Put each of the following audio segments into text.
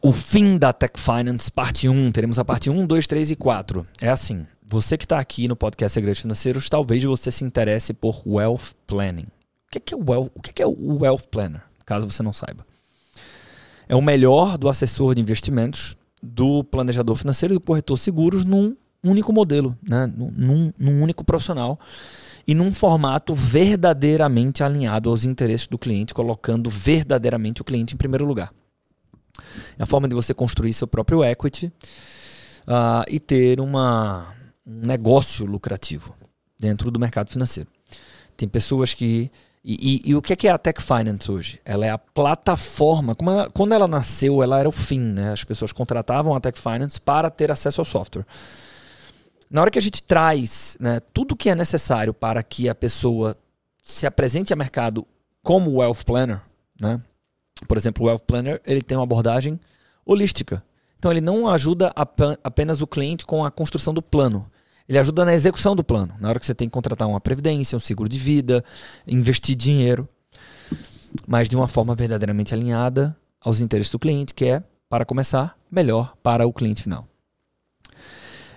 O fim da Tech Finance, parte 1. Teremos a parte 1, 2, 3 e 4. É assim. Você que está aqui no podcast Segredos Financeiros, talvez você se interesse por Wealth Planning. O que é, wealth, o que é o Wealth Planner? Caso você não saiba. É o melhor do assessor de investimentos, do planejador financeiro e do corretor seguros num único modelo, né? num, num único profissional e num formato verdadeiramente alinhado aos interesses do cliente, colocando verdadeiramente o cliente em primeiro lugar. É a forma de você construir seu próprio equity uh, e ter uma, um negócio lucrativo dentro do mercado financeiro. Tem pessoas que. E, e, e, o que é, que é a Tech Finance hoje? Ela é a plataforma. Ela, quando ela nasceu, ela era o fim. Né? As pessoas contratavam a Tech Finance para ter acesso ao software. Na hora que a gente traz né, tudo que é necessário para que a pessoa se apresente ao mercado como Wealth Planner, né? Por exemplo, o Wealth Planner ele tem uma abordagem holística. Então ele não ajuda apenas o cliente com a construção do plano. Ele ajuda na execução do plano. Na hora que você tem que contratar uma previdência, um seguro de vida, investir dinheiro, mas de uma forma verdadeiramente alinhada aos interesses do cliente, que é, para começar, melhor para o cliente final.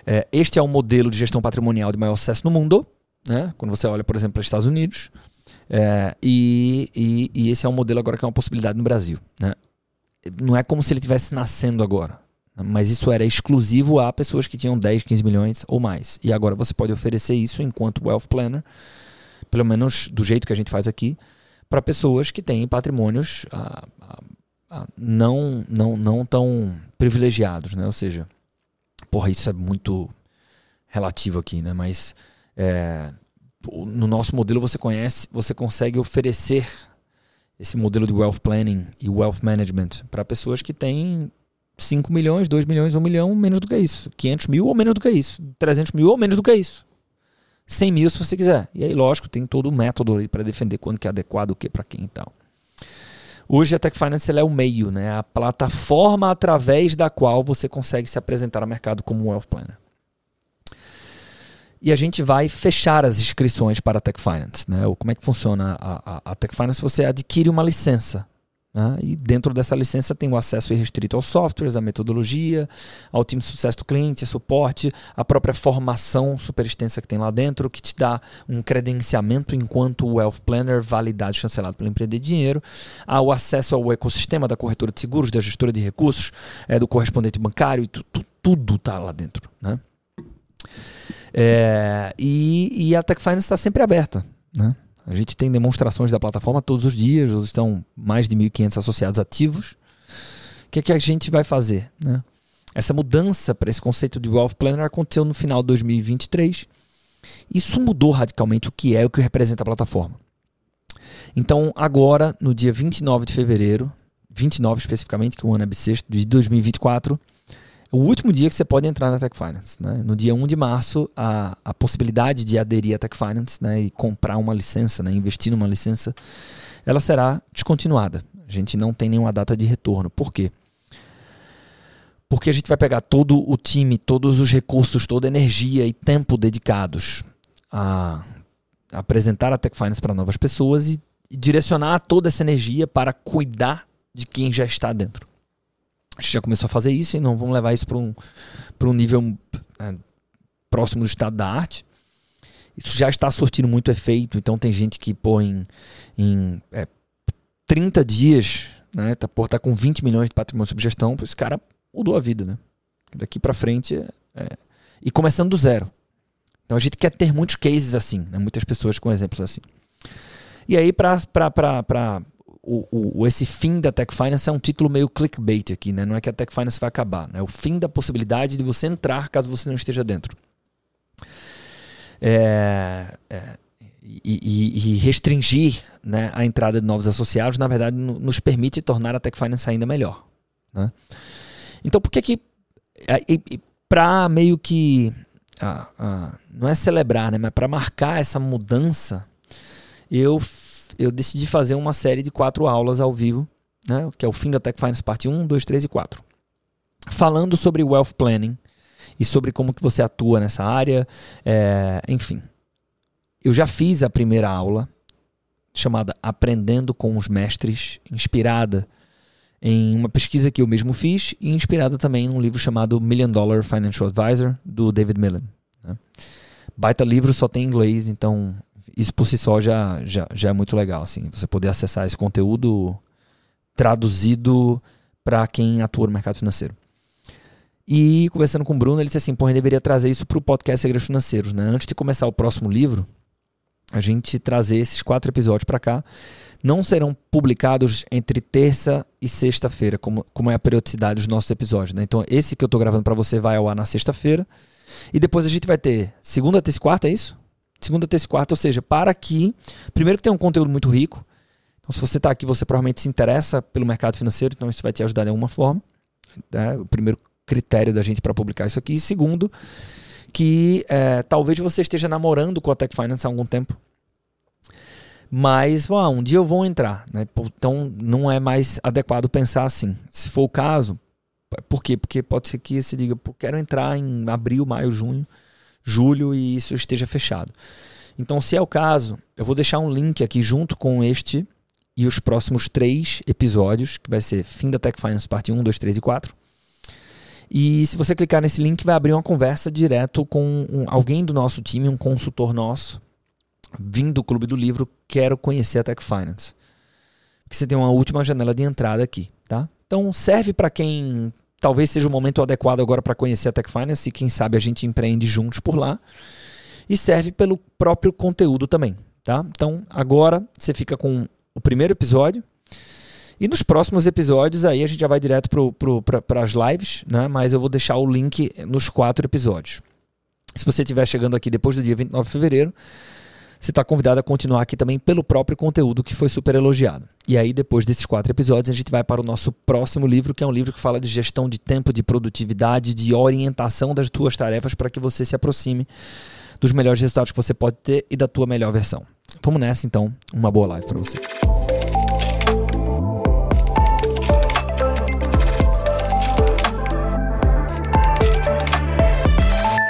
É, este é o modelo de gestão patrimonial de maior sucesso no mundo. Né? Quando você olha, por exemplo, para os Estados Unidos, é, e, e, e, esse é um modelo agora que é uma possibilidade no Brasil. Né? Não é como se ele estivesse nascendo agora, né? mas isso era exclusivo a pessoas que tinham 10, 15 milhões ou mais. E agora você pode oferecer isso enquanto Wealth Planner, pelo menos do jeito que a gente faz aqui, para pessoas que têm patrimônios ah, ah, ah, não, não, não tão privilegiados. Né? Ou seja, porra, isso é muito relativo aqui, né? mas. É, no nosso modelo você conhece, você consegue oferecer esse modelo de wealth planning e wealth management para pessoas que têm 5 milhões, 2 milhões, 1 milhão, menos do que isso. 500 mil ou menos do que isso. 300 mil ou menos do que isso. 100 mil se você quiser. E aí, lógico, tem todo o método aí para defender quando que é adequado, o que para quem e tal. Hoje a Tech Finance é o meio, né? a plataforma através da qual você consegue se apresentar ao mercado como wealth planner e a gente vai fechar as inscrições para a Tech Finance. Né? Ou como é que funciona a, a, a Tech Finance? Você adquire uma licença. Né? E dentro dessa licença tem o acesso irrestrito aos softwares, a metodologia, ao time de sucesso do cliente, suporte, a própria formação super extensa que tem lá dentro, que te dá um credenciamento enquanto Wealth Planner validado e chancelado pelo Empreender Dinheiro, o acesso ao ecossistema da corretora de seguros, da gestora de recursos, é, do correspondente bancário, e tu, tu, tudo está lá dentro. Né? É, e, e, a Tech Finance está sempre aberta. Né? A gente tem demonstrações da plataforma todos os dias, estão mais de 1.500 associados ativos. O que é que a gente vai fazer? Né? Essa mudança para esse conceito de Wealth Planner aconteceu no final de 2023. Isso mudou radicalmente o que é o que representa a plataforma. Então, agora, no dia 29 de fevereiro, 29 especificamente, que é o ano é bissexto, de 2024, o último dia que você pode entrar na Tech Finance. Né? No dia 1 de março, a, a possibilidade de aderir à Tech Finance né, e comprar uma licença, né, investir numa licença, ela será descontinuada. A gente não tem nenhuma data de retorno. Por quê? Porque a gente vai pegar todo o time, todos os recursos, toda a energia e tempo dedicados a, apresentar a Tech Finance para novas pessoas e, e direcionar toda essa energia para cuidar de quem já está dentro a gente já começou a fazer isso e não vamos levar isso para um, um nível é, próximo do estado da arte. Isso já está surtindo muito efeito, então tem gente que, pô, em, em é, 30 dias, né, tá, pô, tá com 20 milhões de patrimônio sob gestão, esse cara mudou a vida, né? Daqui para frente, é, e começando do zero. Então a gente quer ter muitos cases assim, né? muitas pessoas com exemplos assim. E aí, para o, o, esse fim da Tech Finance é um título meio clickbait aqui, né? Não é que a Tech Finance vai acabar, né? É o fim da possibilidade de você entrar caso você não esteja dentro. É, é, e, e, restringir né, a entrada de novos associados, na verdade, nos permite tornar a Tech Finance ainda melhor. Né? Então, por que que. Para meio que. Ah, ah, não é celebrar, né, mas para marcar essa mudança, eu eu decidi fazer uma série de quatro aulas ao vivo, né, que é o fim da Tech Finance parte 1, 2, 3 e 4. Falando sobre wealth planning e sobre como que você atua nessa área, é, enfim. Eu já fiz a primeira aula chamada Aprendendo com os Mestres, inspirada em uma pesquisa que eu mesmo fiz e inspirada também num livro chamado Million Dollar Financial Advisor, do David Millen. Né? Baita livro, só tem em inglês, então isso por si só já, já, já é muito legal. Assim, você poder acessar esse conteúdo traduzido para quem atua no mercado financeiro. E conversando com o Bruno, ele disse assim: pô, a deveria trazer isso para o podcast Segredos Financeiros. Né? Antes de começar o próximo livro, a gente trazer esses quatro episódios para cá não serão publicados entre terça e sexta-feira, como, como é a periodicidade dos nossos episódios. Né? Então, esse que eu estou gravando para você vai ao ar na sexta-feira. E depois a gente vai ter segunda, terça e quarta, é isso? Segunda, terça e quarta, ou seja, para que. Primeiro que tem um conteúdo muito rico. Então, se você está aqui, você provavelmente se interessa pelo mercado financeiro, então isso vai te ajudar de alguma forma. Né? O primeiro critério da gente para publicar isso aqui. E segundo, que é, talvez você esteja namorando com a Tech Finance há algum tempo mas ah, um dia eu vou entrar, né? Então não é mais adequado pensar assim. Se for o caso, por quê? Porque pode ser que você diga, quero entrar em abril, maio, junho, julho e isso esteja fechado. Então, se é o caso, eu vou deixar um link aqui junto com este e os próximos três episódios, que vai ser Fim da Tech Finance, parte 1, 2, 3 e 4. E se você clicar nesse link, vai abrir uma conversa direto com um, alguém do nosso time, um consultor nosso, vim do Clube do Livro, quero conhecer a Tech Finance. Porque você tem uma última janela de entrada aqui, tá? Então serve para quem talvez seja o momento adequado agora para conhecer a Tech Finance e quem sabe a gente empreende juntos por lá. E serve pelo próprio conteúdo também, tá? Então agora você fica com o primeiro episódio. E nos próximos episódios aí a gente já vai direto para as lives, né? Mas eu vou deixar o link nos quatro episódios. Se você estiver chegando aqui depois do dia 29 de fevereiro, você está convidado a continuar aqui também pelo próprio conteúdo que foi super elogiado. E aí, depois desses quatro episódios, a gente vai para o nosso próximo livro, que é um livro que fala de gestão de tempo, de produtividade, de orientação das tuas tarefas para que você se aproxime dos melhores resultados que você pode ter e da tua melhor versão. Vamos nessa então, uma boa live para você.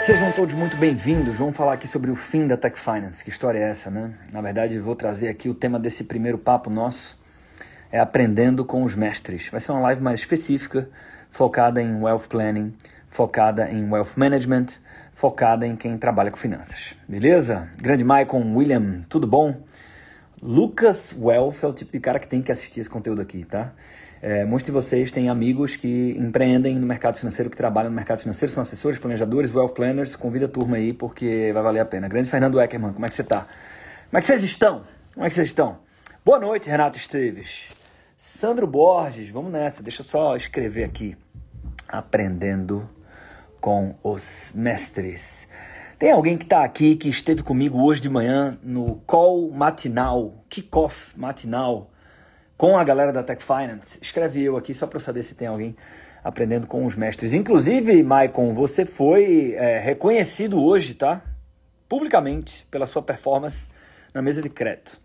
Sejam todos muito bem-vindos. Vamos falar aqui sobre o fim da Tech Finance. Que história é essa, né? Na verdade, vou trazer aqui o tema desse primeiro papo nosso é aprendendo com os mestres. Vai ser uma live mais específica, focada em wealth planning, focada em wealth management, focada em quem trabalha com finanças. Beleza? Grande Michael, William, tudo bom? Lucas Wealth é o tipo de cara que tem que assistir esse conteúdo aqui, tá? É, muitos de vocês têm amigos que empreendem no mercado financeiro, que trabalham no mercado financeiro, são assessores, planejadores, wealth planners. Convida a turma aí porque vai valer a pena. Grande Fernando Eckerman, como é que você está? Como é que vocês estão? Como é que vocês estão? Boa noite, Renato Esteves. Sandro Borges, vamos nessa. Deixa eu só escrever aqui. Aprendendo com os mestres. Tem alguém que está aqui que esteve comigo hoje de manhã no call matinal, kickoff matinal com a galera da Tech Finance. Escreve eu aqui só para saber se tem alguém aprendendo com os mestres. Inclusive, Maicon, você foi é, reconhecido hoje, tá? Publicamente pela sua performance na mesa de crédito.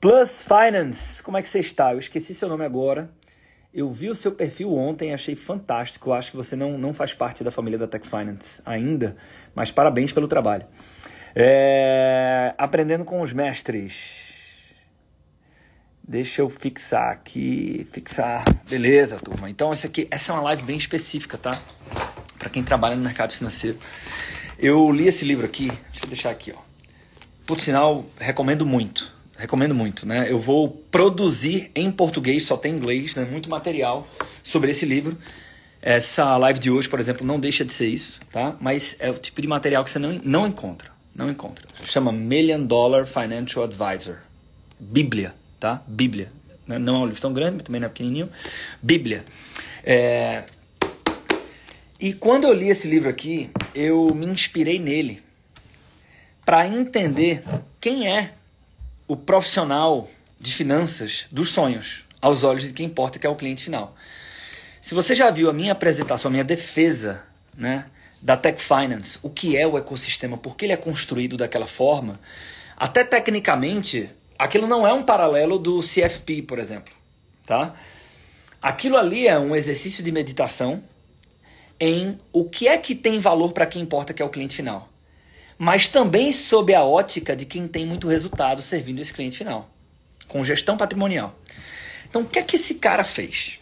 Plus Finance, como é que você está? Eu esqueci seu nome agora. Eu vi o seu perfil ontem, achei fantástico. Eu acho que você não, não faz parte da família da Tech Finance ainda, mas parabéns pelo trabalho. É, aprendendo com os mestres. Deixa eu fixar aqui, fixar. Beleza, turma. Então essa aqui, essa é uma live bem específica, tá? Para quem trabalha no mercado financeiro. Eu li esse livro aqui, deixa eu deixar aqui, ó. Por sinal, recomendo muito. Recomendo muito, né? Eu vou produzir em português, só tem inglês, né? Muito material sobre esse livro. Essa live de hoje, por exemplo, não deixa de ser isso, tá? Mas é o tipo de material que você não, não encontra. Não encontra. Chama Million Dollar Financial Advisor. Bíblia tá? Bíblia. Né? Não é um livro tão grande, mas também não é pequenininho. Bíblia. É... E quando eu li esse livro aqui, eu me inspirei nele para entender quem é o profissional de finanças dos sonhos, aos olhos de quem importa, que é o cliente final. Se você já viu a minha apresentação, a minha defesa, né, da Tech Finance, o que é o ecossistema, por que ele é construído daquela forma, até tecnicamente aquilo não é um paralelo do CFP, por exemplo, tá? Aquilo ali é um exercício de meditação em o que é que tem valor para quem importa, que é o cliente final. Mas também sob a ótica de quem tem muito resultado servindo esse cliente final, com gestão patrimonial. Então, o que é que esse cara fez?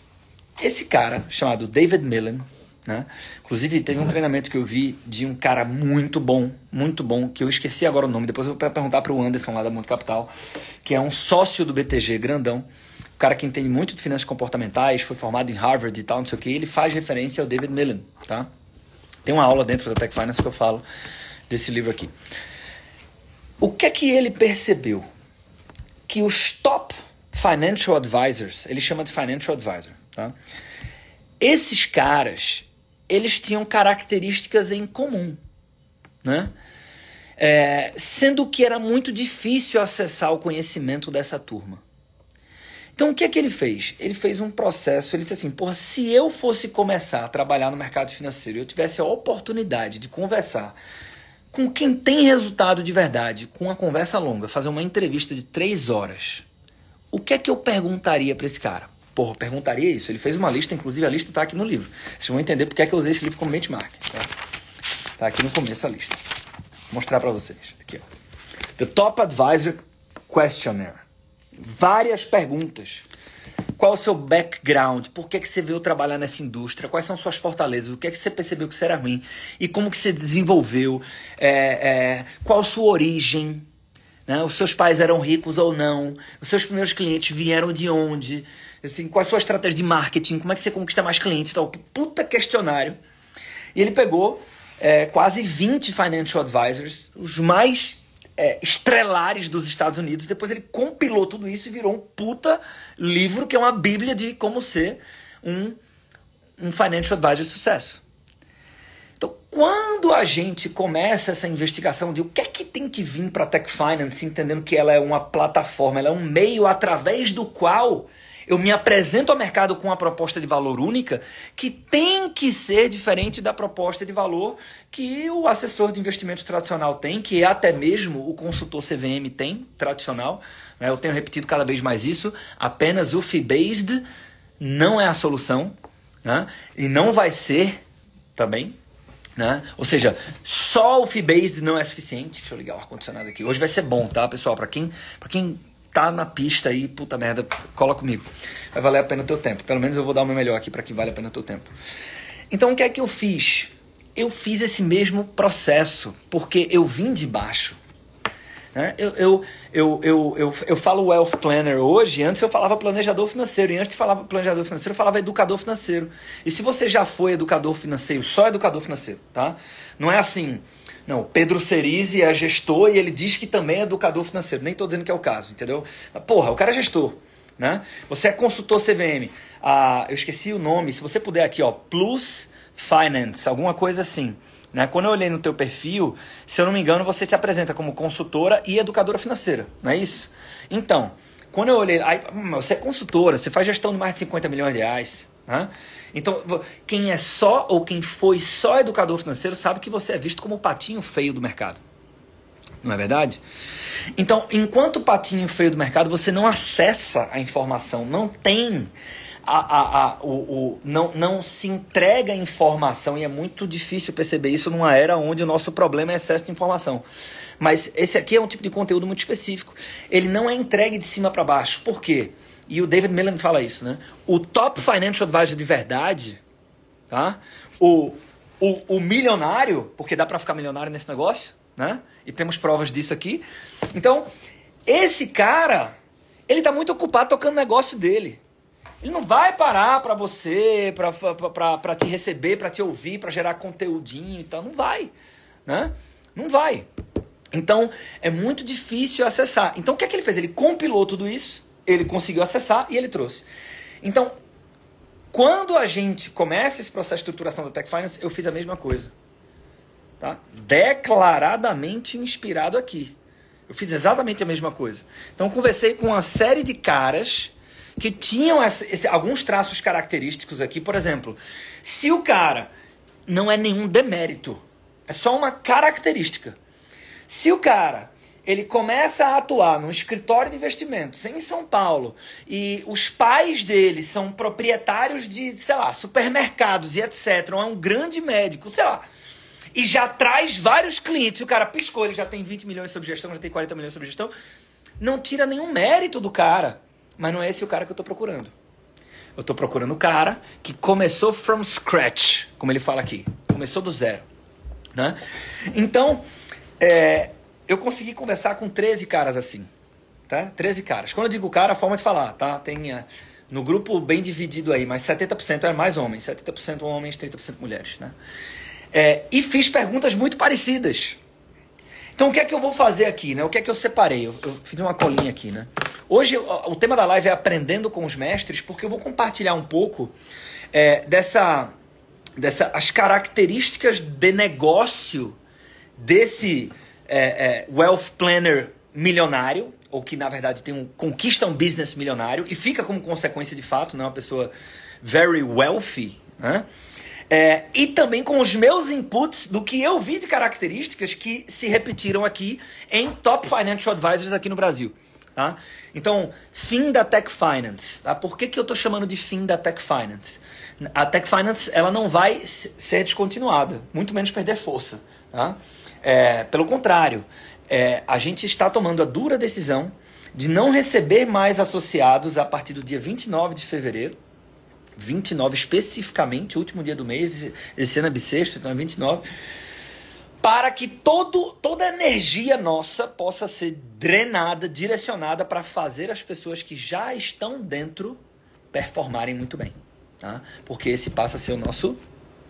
Esse cara, chamado David Millen, né? Inclusive, teve um treinamento que eu vi de um cara muito bom, muito bom, que eu esqueci agora o nome, depois eu vou perguntar para o Anderson lá da Mundo Capital, que é um sócio do BTG grandão, um cara que entende muito de finanças comportamentais, foi formado em Harvard e tal, não sei o que, ele faz referência ao David Millen, tá? Tem uma aula dentro da Tech Finance que eu falo desse livro aqui. O que é que ele percebeu? Que os top financial advisors, ele chama de financial advisor, tá? Esses caras, eles tinham características em comum, né? É, sendo que era muito difícil acessar o conhecimento dessa turma. Então o que é que ele fez? Ele fez um processo, ele disse assim, porra, se eu fosse começar a trabalhar no mercado financeiro e eu tivesse a oportunidade de conversar com quem tem resultado de verdade, com uma conversa longa, fazer uma entrevista de três horas, o que é que eu perguntaria para esse cara? Porra, perguntaria isso. Ele fez uma lista, inclusive a lista está aqui no livro. Vocês vão entender porque é que eu usei esse livro como benchmark. Tá, tá aqui no começo a lista. Vou mostrar para vocês. Aqui, ó. The Top Advisor Questionnaire. Várias perguntas. Qual o seu background? Por que, que você veio trabalhar nessa indústria? Quais são suas fortalezas? O que é que você percebeu que você era ruim? E como que você desenvolveu? É, é, qual sua origem? Né? Os seus pais eram ricos ou não? Os seus primeiros clientes vieram de onde? Assim, qual a sua estratégia de marketing? Como é que você conquista mais clientes? Tal. Puta questionário. E ele pegou é, quase 20 financial advisors, os mais é, estrelares dos Estados Unidos. Depois ele compilou tudo isso e virou um puta livro que é uma bíblia de como ser um, um financial advisor de sucesso. Então, quando a gente começa essa investigação de o que é que tem que vir para a Tech Finance, entendendo que ela é uma plataforma, ela é um meio através do qual eu me apresento ao mercado com uma proposta de valor única que tem que ser diferente da proposta de valor que o assessor de investimentos tradicional tem, que até mesmo o consultor CVM tem, tradicional. Né? Eu tenho repetido cada vez mais isso. Apenas o fee-based não é a solução né? e não vai ser também. Né? Ou seja, só o fee-based não é suficiente. Deixa eu ligar o ar-condicionado aqui. Hoje vai ser bom, tá, pessoal? Para quem, quem tá na pista aí, puta merda, cola comigo. Vai valer a pena o teu tempo. Pelo menos eu vou dar o meu melhor aqui para que vale a pena o teu tempo. Então o que é que eu fiz? Eu fiz esse mesmo processo, porque eu vim de baixo. Né? Eu, eu, eu, eu, eu, eu falo Wealth Planner hoje, antes eu falava planejador financeiro, e antes de falar planejador financeiro, eu falava educador financeiro. E se você já foi educador financeiro, só educador financeiro, tá? Não é assim, não, Pedro Cerise é gestor e ele diz que também é educador financeiro. Nem estou dizendo que é o caso, entendeu? Mas, porra, o cara é gestor. Né? Você é consultor CVM. Ah, eu esqueci o nome. Se você puder aqui, ó, Plus Finance, alguma coisa assim. Né? Quando eu olhei no teu perfil, se eu não me engano, você se apresenta como consultora e educadora financeira, não é isso? Então, quando eu olhei, aí, hum, você é consultora, você faz gestão de mais de 50 milhões de reais, né? Então, quem é só ou quem foi só educador financeiro sabe que você é visto como o patinho feio do mercado. Não é verdade? Então, enquanto patinho feio do mercado, você não acessa a informação, não tem a, a, a, o, o, não, não se entrega informação e é muito difícil perceber isso numa era onde o nosso problema é excesso de informação. Mas esse aqui é um tipo de conteúdo muito específico. Ele não é entregue de cima para baixo. Por quê? E o David Millen fala isso, né? O top financial advisor de verdade, tá? O, o, o milionário, porque dá para ficar milionário nesse negócio, né? E temos provas disso aqui. Então, esse cara, ele tá muito ocupado tocando o negócio dele. Ele não vai parar para você, para te receber, para te ouvir, para gerar conteúdinho e tal. Não vai, né? Não vai. Então, é muito difícil acessar. Então, o que é que ele fez? Ele compilou tudo isso ele conseguiu acessar e ele trouxe. Então, quando a gente começa esse processo de estruturação da Tech Finance, eu fiz a mesma coisa. Tá? Declaradamente inspirado aqui. Eu fiz exatamente a mesma coisa. Então, conversei com uma série de caras que tinham esse, esse, alguns traços característicos aqui. Por exemplo, se o cara não é nenhum demérito, é só uma característica. Se o cara ele começa a atuar num escritório de investimentos em São Paulo e os pais dele são proprietários de, sei lá, supermercados e etc. Ou é um grande médico, sei lá. E já traz vários clientes. O cara piscou, ele já tem 20 milhões sobre gestão, já tem 40 milhões sobre gestão. Não tira nenhum mérito do cara. mas não é esse o cara que eu estou procurando. Eu estou procurando o cara que começou from scratch, como ele fala aqui. Começou do zero. Né? Então, é, eu consegui conversar com 13 caras assim. Tá? 13 caras. Quando eu digo cara, a forma de falar, tá? Tem uh, no grupo bem dividido aí, mas 70% é mais homens, 70% homens, 30% mulheres. Né? É, e fiz perguntas muito parecidas. Então o que é que eu vou fazer aqui, né? O que é que eu separei? Eu, eu fiz uma colinha aqui, né? Hoje o, o, tema da live é aprendendo com os mestres, porque eu vou compartilhar um pouco é, dessa, dessa as características de negócio desse é, é, wealth planner milionário, ou que na verdade tem um conquista um business milionário e fica como consequência de fato, não é uma pessoa very wealthy, né? É, e também com os meus inputs do que eu vi de características que se repetiram aqui em Top Financial Advisors aqui no Brasil. Tá? Então, fim da Tech Finance. Tá? Por que, que eu estou chamando de fim da Tech Finance? A Tech Finance ela não vai ser descontinuada, muito menos perder força. Tá? É, pelo contrário, é, a gente está tomando a dura decisão de não receber mais associados a partir do dia 29 de fevereiro 29 especificamente, último dia do mês, esse ano é bissexto, então é 29, para que todo, toda a energia nossa possa ser drenada, direcionada para fazer as pessoas que já estão dentro performarem muito bem. Tá? Porque esse passa a ser o nosso,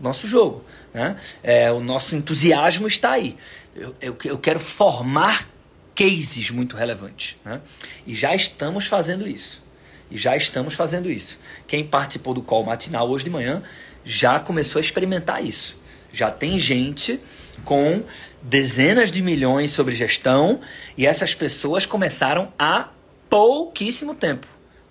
nosso jogo. Né? É, o nosso entusiasmo está aí. Eu, eu, eu quero formar cases muito relevantes. Né? E já estamos fazendo isso. E já estamos fazendo isso. Quem participou do call matinal hoje de manhã já começou a experimentar isso. Já tem gente com dezenas de milhões sobre gestão e essas pessoas começaram há pouquíssimo tempo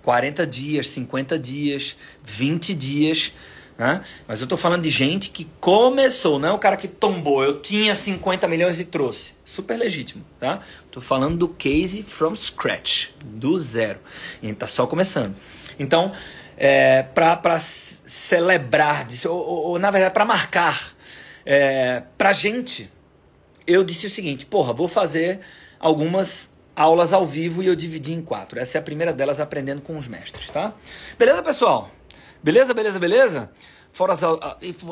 40 dias, 50 dias, 20 dias né? Mas eu estou falando de gente que começou, não é o cara que tombou. Eu tinha 50 milhões e trouxe. Super legítimo, tá? Estou falando do case from scratch, do zero. E está só começando. Então, é, para celebrar, ou, ou, ou, na verdade, para marcar, é, para gente, eu disse o seguinte: porra, vou fazer algumas aulas ao vivo e eu dividi em quatro. Essa é a primeira delas, aprendendo com os mestres, tá? Beleza, pessoal? Beleza, beleza, beleza? Fora as,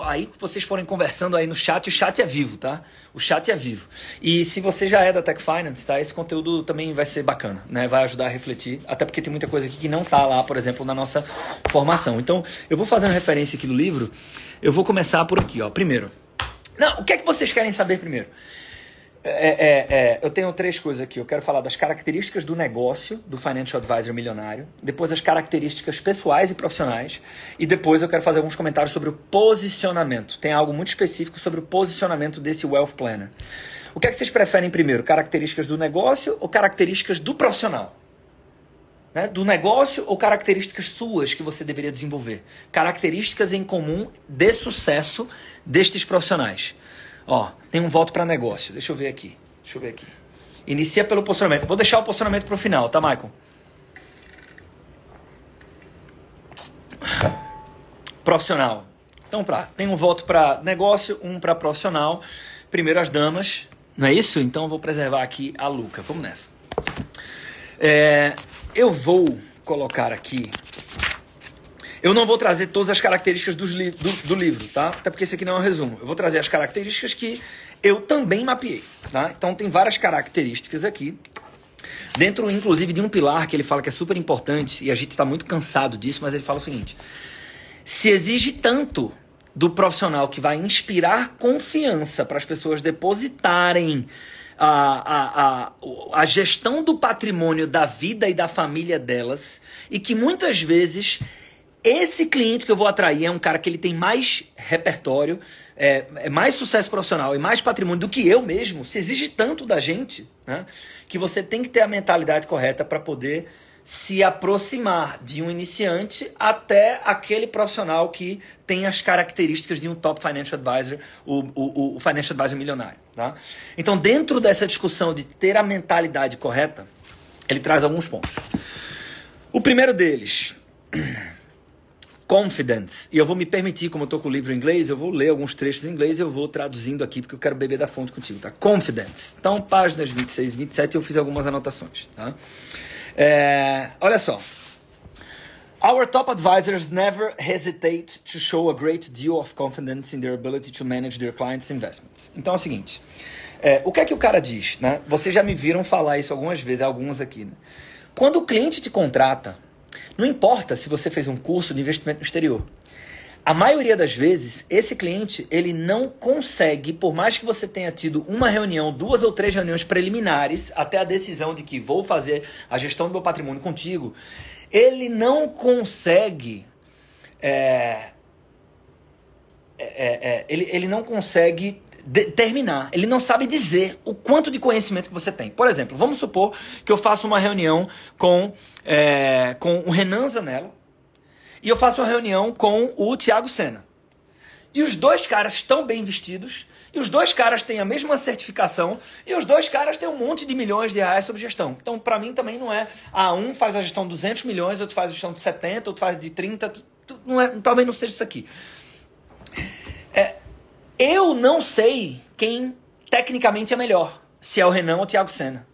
aí vocês forem conversando aí no chat, o chat é vivo, tá? O chat é vivo. E se você já é da Tech Finance, tá? Esse conteúdo também vai ser bacana, né? Vai ajudar a refletir, até porque tem muita coisa aqui que não tá lá, por exemplo, na nossa formação. Então, eu vou fazendo referência aqui no livro. Eu vou começar por aqui, ó. Primeiro. Não, o que é que vocês querem saber primeiro? É, é, é, eu tenho três coisas aqui. Eu quero falar das características do negócio do Financial Advisor milionário, depois as características pessoais e profissionais, e depois eu quero fazer alguns comentários sobre o posicionamento. Tem algo muito específico sobre o posicionamento desse Wealth Planner. O que é que vocês preferem primeiro? Características do negócio ou características do profissional? Né? Do negócio ou características suas que você deveria desenvolver? Características em comum de sucesso destes profissionais. Ó, tem um voto para negócio. Deixa eu ver aqui. Deixa eu ver aqui. Inicia pelo posicionamento. Vou deixar o posicionamento para o final, tá, Michael? Profissional. Então, pra, tem um voto para negócio, um para profissional. Primeiro as damas, não é isso? Então, eu vou preservar aqui a Luca. Vamos nessa. É, eu vou colocar aqui eu não vou trazer todas as características li do, do, livro, tá? Até porque esse aqui não é um resumo. Eu vou trazer as características que eu também mapeei, tá? Então tem várias características aqui. Dentro, inclusive, de um pilar que ele fala que é super importante, e a gente está muito cansado disso, mas ele fala o seguinte: se exige tanto do profissional que vai inspirar confiança para as pessoas depositarem a, a, a, a gestão do patrimônio da vida e da família delas, e que muitas vezes esse cliente que eu vou atrair é um cara que ele tem mais repertório, é, é, mais sucesso profissional e mais patrimônio do que eu mesmo. Se exige tanto da gente, né, que você tem que ter a mentalidade correta para poder se aproximar de um iniciante até aquele profissional que tem as características de um top financial advisor, o, o, o financial advisor milionário. Tá? Então, dentro dessa discussão de ter a mentalidade correta, ele traz alguns pontos. O primeiro deles Confidence. E eu vou me permitir, como eu estou com o livro em inglês, eu vou ler alguns trechos em inglês e eu vou traduzindo aqui porque eu quero beber da fonte contigo, tá? Confidence. Então, páginas 26 e 27 eu fiz algumas anotações, tá? É, olha só. Our top advisors never hesitate to show a great deal of confidence in their ability to manage their clients' investments. Então é o seguinte, é, o que é que o cara diz? Né? Vocês já me viram falar isso algumas vezes, alguns aqui. Né? Quando o cliente te contrata, não importa se você fez um curso de investimento no exterior. A maioria das vezes, esse cliente ele não consegue, por mais que você tenha tido uma reunião, duas ou três reuniões preliminares, até a decisão de que vou fazer a gestão do meu patrimônio contigo, ele não consegue. É, é, é, ele, ele não consegue determinar, ele não sabe dizer o quanto de conhecimento que você tem. Por exemplo, vamos supor que eu faço uma reunião com, é, com o Renan Zanello e eu faço uma reunião com o Tiago Sena. E os dois caras estão bem vestidos, e os dois caras têm a mesma certificação e os dois caras têm um monte de milhões de reais sobre gestão. Então, para mim também não é, ah, um faz a gestão de 200 milhões, outro faz a gestão de 70, outro faz de 30, não é, talvez não seja isso aqui. Eu não sei quem tecnicamente é melhor, se é o Renan ou o Thiago Senna.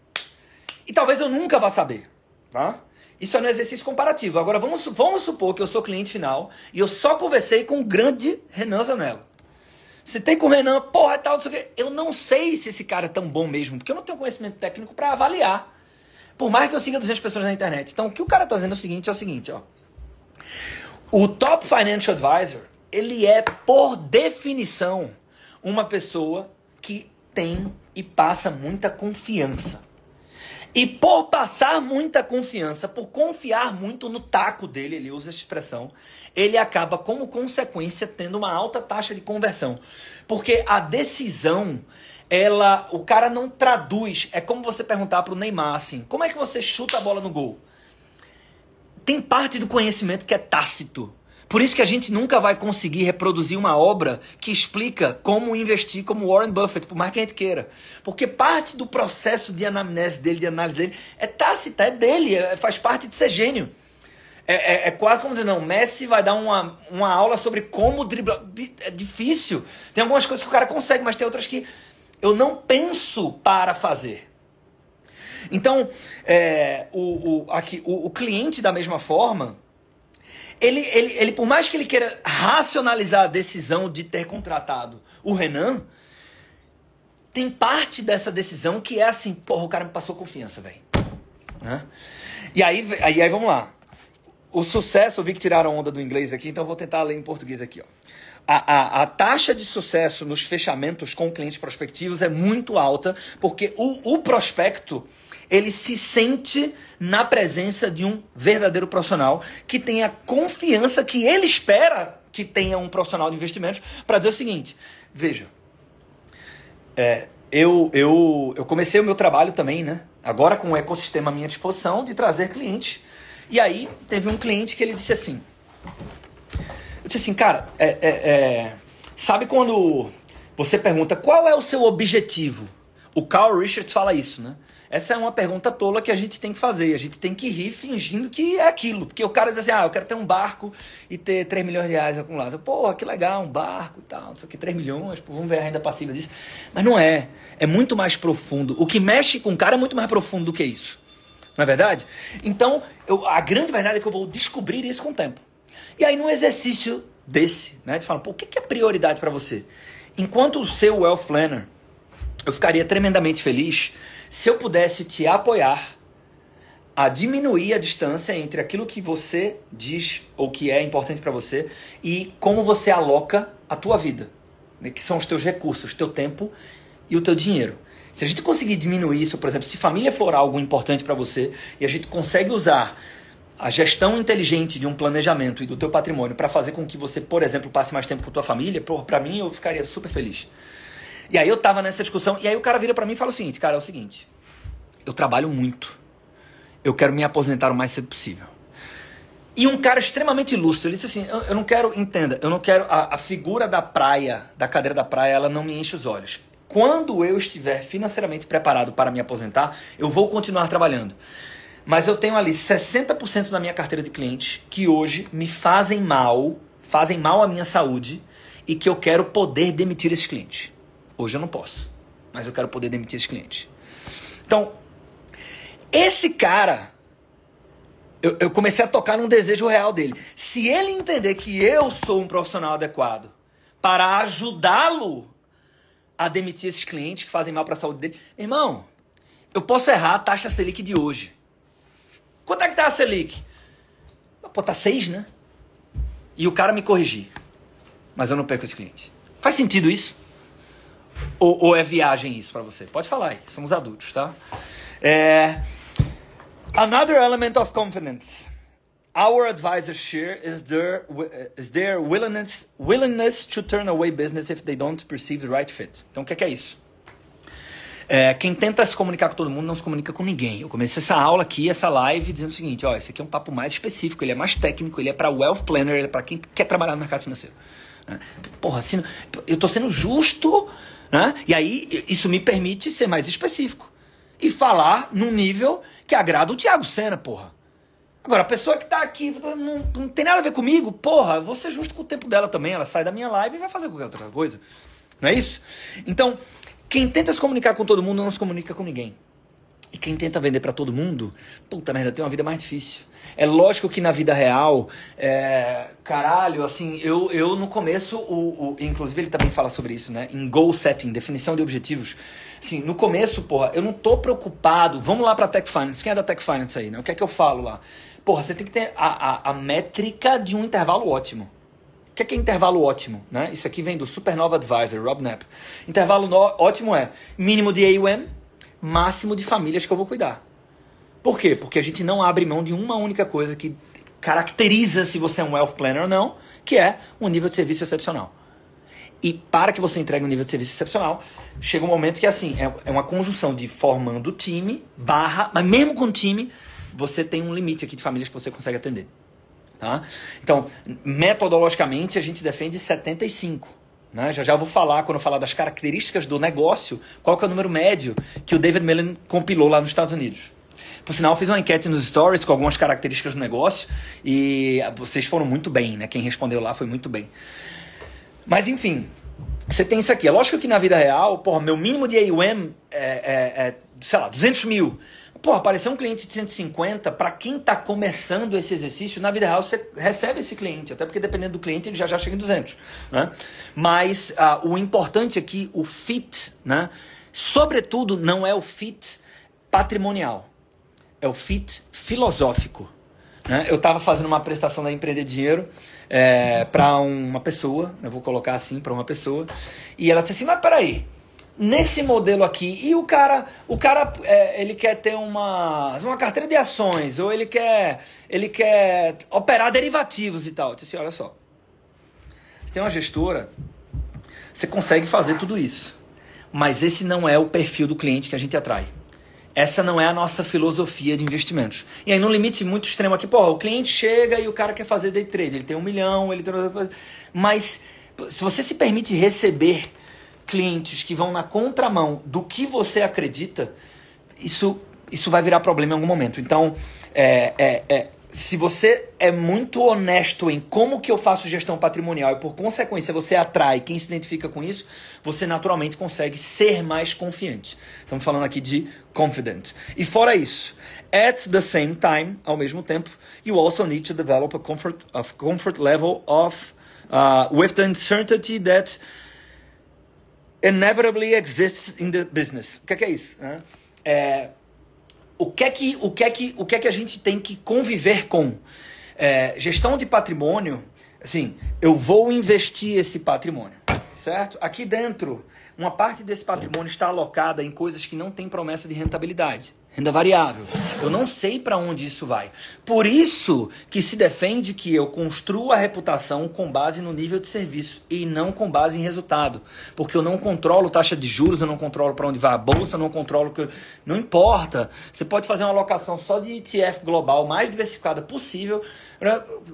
E talvez eu nunca vá saber, tá? Isso é um exercício comparativo. Agora vamos, vamos supor que eu sou cliente final e eu só conversei com o grande Renan Zanello. Se tem com o Renan, porra, tal, não sei o quê. Eu não sei se esse cara é tão bom mesmo, porque eu não tenho conhecimento técnico para avaliar. Por mais que eu siga 200 pessoas na internet. Então, o que o cara tá dizendo é o seguinte, é o seguinte, ó. O Top Financial Advisor, ele é, por definição, uma pessoa que tem e passa muita confiança. E por passar muita confiança, por confiar muito no taco dele, ele usa essa expressão, ele acaba, como consequência, tendo uma alta taxa de conversão. Porque a decisão, ela, o cara não traduz. É como você perguntar para o Neymar assim: como é que você chuta a bola no gol? Tem parte do conhecimento que é tácito. Por isso que a gente nunca vai conseguir reproduzir uma obra que explica como investir como Warren Buffett, por mais que a gente queira. Porque parte do processo de anamnese dele, de análise dele, é tácita, é dele, é, faz parte de ser gênio. É, é, é, quase como dizer, não, Messi vai dar uma, uma aula sobre como driblar. É difícil. Tem algumas coisas que o cara consegue, mas tem outras que eu não penso para fazer. Então, é, o, o, aqui, o, o cliente, da mesma forma, ele, ele, ele, por mais que ele queira racionalizar a decisão de ter contratado o Renan, tem parte dessa decisão que é assim, porra, o cara me passou confiança, velho. Né? E aí, aí, aí, vamos lá. O sucesso, eu vi que tiraram onda do inglês aqui, então eu vou tentar ler em português aqui. Ó. A, a, a taxa de sucesso nos fechamentos com clientes prospectivos é muito alta, porque o, o prospecto ele se sente na presença de um verdadeiro profissional que tenha confiança que ele espera que tenha um profissional de investimentos para dizer o seguinte: veja, é, eu, eu, eu comecei o meu trabalho também, né? Agora com o ecossistema à minha disposição de trazer clientes. E aí teve um cliente que ele disse assim: eu disse assim, cara, é, é, é, sabe quando você pergunta qual é o seu objetivo? O Carl Richards fala isso, né? Essa é uma pergunta tola que a gente tem que fazer. A gente tem que rir fingindo que é aquilo. Porque o cara diz assim: ah, eu quero ter um barco e ter 3 milhões de reais acumulados. Porra, que legal, um barco e tal, não sei o que, 3 milhões, pô, vamos ver a renda passiva disso. Mas não é. É muito mais profundo. O que mexe com o cara é muito mais profundo do que isso. Não é verdade? Então, eu, a grande verdade é que eu vou descobrir isso com o tempo. E aí, num exercício desse, né, de falar, pô, o que é prioridade para você? Enquanto o seu wealth planner, eu ficaria tremendamente feliz se eu pudesse te apoiar a diminuir a distância entre aquilo que você diz ou que é importante para você e como você aloca a tua vida, né, que são os teus recursos, teu tempo e o teu dinheiro. Se a gente conseguir diminuir isso, por exemplo, se família for algo importante para você e a gente consegue usar a gestão inteligente de um planejamento e do teu patrimônio para fazer com que você, por exemplo, passe mais tempo com tua família, para mim eu ficaria super feliz. E aí eu tava nessa discussão, e aí o cara vira para mim e fala o seguinte, cara, é o seguinte, eu trabalho muito. Eu quero me aposentar o mais cedo possível. E um cara extremamente ilustre, ele disse assim, eu, eu não quero, entenda, eu não quero, a, a figura da praia, da cadeira da praia, ela não me enche os olhos. Quando eu estiver financeiramente preparado para me aposentar, eu vou continuar trabalhando. Mas eu tenho ali 60% da minha carteira de clientes que hoje me fazem mal, fazem mal à minha saúde e que eu quero poder demitir esses clientes. Hoje eu não posso, mas eu quero poder demitir esse cliente. Então, esse cara eu, eu comecei a tocar num desejo real dele. Se ele entender que eu sou um profissional adequado para ajudá-lo a demitir esses clientes que fazem mal para a saúde dele, irmão, eu posso errar a taxa Selic de hoje. Quanto é que tá a Selic? Pô, tá 6, né? E o cara me corrigir. Mas eu não perco esse cliente. Faz sentido isso? Ou, ou é viagem isso para você? Pode falar aí, somos adultos, tá? É... Another element of confidence. Our advisors share is their is their willingness willingness to turn away business if they don't perceive the right fit. Então o que é, que é isso? É, quem tenta se comunicar com todo mundo não se comunica com ninguém. Eu comecei essa aula aqui, essa live, dizendo o seguinte: ó, esse aqui é um papo mais específico, ele é mais técnico, ele é para wealth planner, ele é para quem quer trabalhar no mercado financeiro. Né? Porra, assim, eu tô sendo justo, né? E aí isso me permite ser mais específico e falar num nível que agrada o Thiago Senna, porra. Agora, a pessoa que tá aqui não, não tem nada a ver comigo, porra, eu vou ser justo com o tempo dela também. Ela sai da minha live e vai fazer qualquer outra coisa. Não é isso? Então, quem tenta se comunicar com todo mundo não se comunica com ninguém. E quem tenta vender para todo mundo, puta merda, tem uma vida mais difícil. É lógico que na vida real, é, caralho, assim, eu, eu no começo, o, o, inclusive ele também fala sobre isso, né? Em goal setting, definição de objetivos. Assim, no começo, porra, eu não tô preocupado. Vamos lá pra Tech Finance. Quem é da Tech Finance aí, né? O que é que eu falo lá? Porra, você tem que ter a, a, a métrica de um intervalo ótimo. O que é, que é intervalo ótimo? Né? Isso aqui vem do Supernova Advisor, Rob Knapp. Intervalo ótimo é mínimo de AUM, máximo de famílias que eu vou cuidar. Por quê? Porque a gente não abre mão de uma única coisa que caracteriza se você é um wealth planner ou não, que é um nível de serviço excepcional. E para que você entregue um nível de serviço excepcional, chega um momento que assim, é, é uma conjunção de formando time, barra, mas mesmo com time, você tem um limite aqui de famílias que você consegue atender. Tá? Então, metodologicamente, a gente defende 75. Né? Já já vou falar, quando eu falar das características do negócio, qual que é o número médio que o David Mellon compilou lá nos Estados Unidos. Por sinal, eu fiz uma enquete nos stories com algumas características do negócio e vocês foram muito bem, né? Quem respondeu lá foi muito bem. Mas enfim, você tem isso aqui. É lógico que na vida real, porra, meu mínimo de AUM é, é, é sei lá, 200 mil. Pô, aparecer um cliente de 150, para quem está começando esse exercício, na vida real você recebe esse cliente, até porque dependendo do cliente ele já já chega em 200. Né? Mas uh, o importante aqui, o fit, né? sobretudo não é o fit patrimonial, é o fit filosófico. Né? Eu estava fazendo uma prestação da Empreender Dinheiro é, para uma pessoa, eu vou colocar assim para uma pessoa, e ela disse assim, mas peraí, nesse modelo aqui, e o cara, o cara é, ele quer ter uma, uma carteira de ações, ou ele quer, ele quer operar derivativos e tal. Eu disse assim, olha só, você tem uma gestora, você consegue fazer tudo isso, mas esse não é o perfil do cliente que a gente atrai. Essa não é a nossa filosofia de investimentos. E aí, no limite muito extremo aqui, pô, o cliente chega e o cara quer fazer day trade. Ele tem um milhão, ele tem. Mas se você se permite receber clientes que vão na contramão do que você acredita, isso, isso vai virar problema em algum momento. Então, é, é, é se você é muito honesto em como que eu faço gestão patrimonial e por consequência você atrai quem se identifica com isso, você naturalmente consegue ser mais confiante. Estamos falando aqui de confident. E fora isso, at the same time, ao mesmo tempo, you also need to develop a comfort, a comfort level of uh, with the uncertainty that inevitably exists in the business. O que é, que é isso? É, o que é que, o que, é que, o que, é que a gente tem que conviver com? É, gestão de patrimônio, assim, eu vou investir esse patrimônio, certo? Aqui dentro, uma parte desse patrimônio está alocada em coisas que não têm promessa de rentabilidade renda variável. Eu não sei para onde isso vai. Por isso que se defende que eu construa a reputação com base no nível de serviço e não com base em resultado, porque eu não controlo taxa de juros, eu não controlo para onde vai a bolsa, eu não controlo que eu... não importa. Você pode fazer uma alocação só de ETF global mais diversificada possível,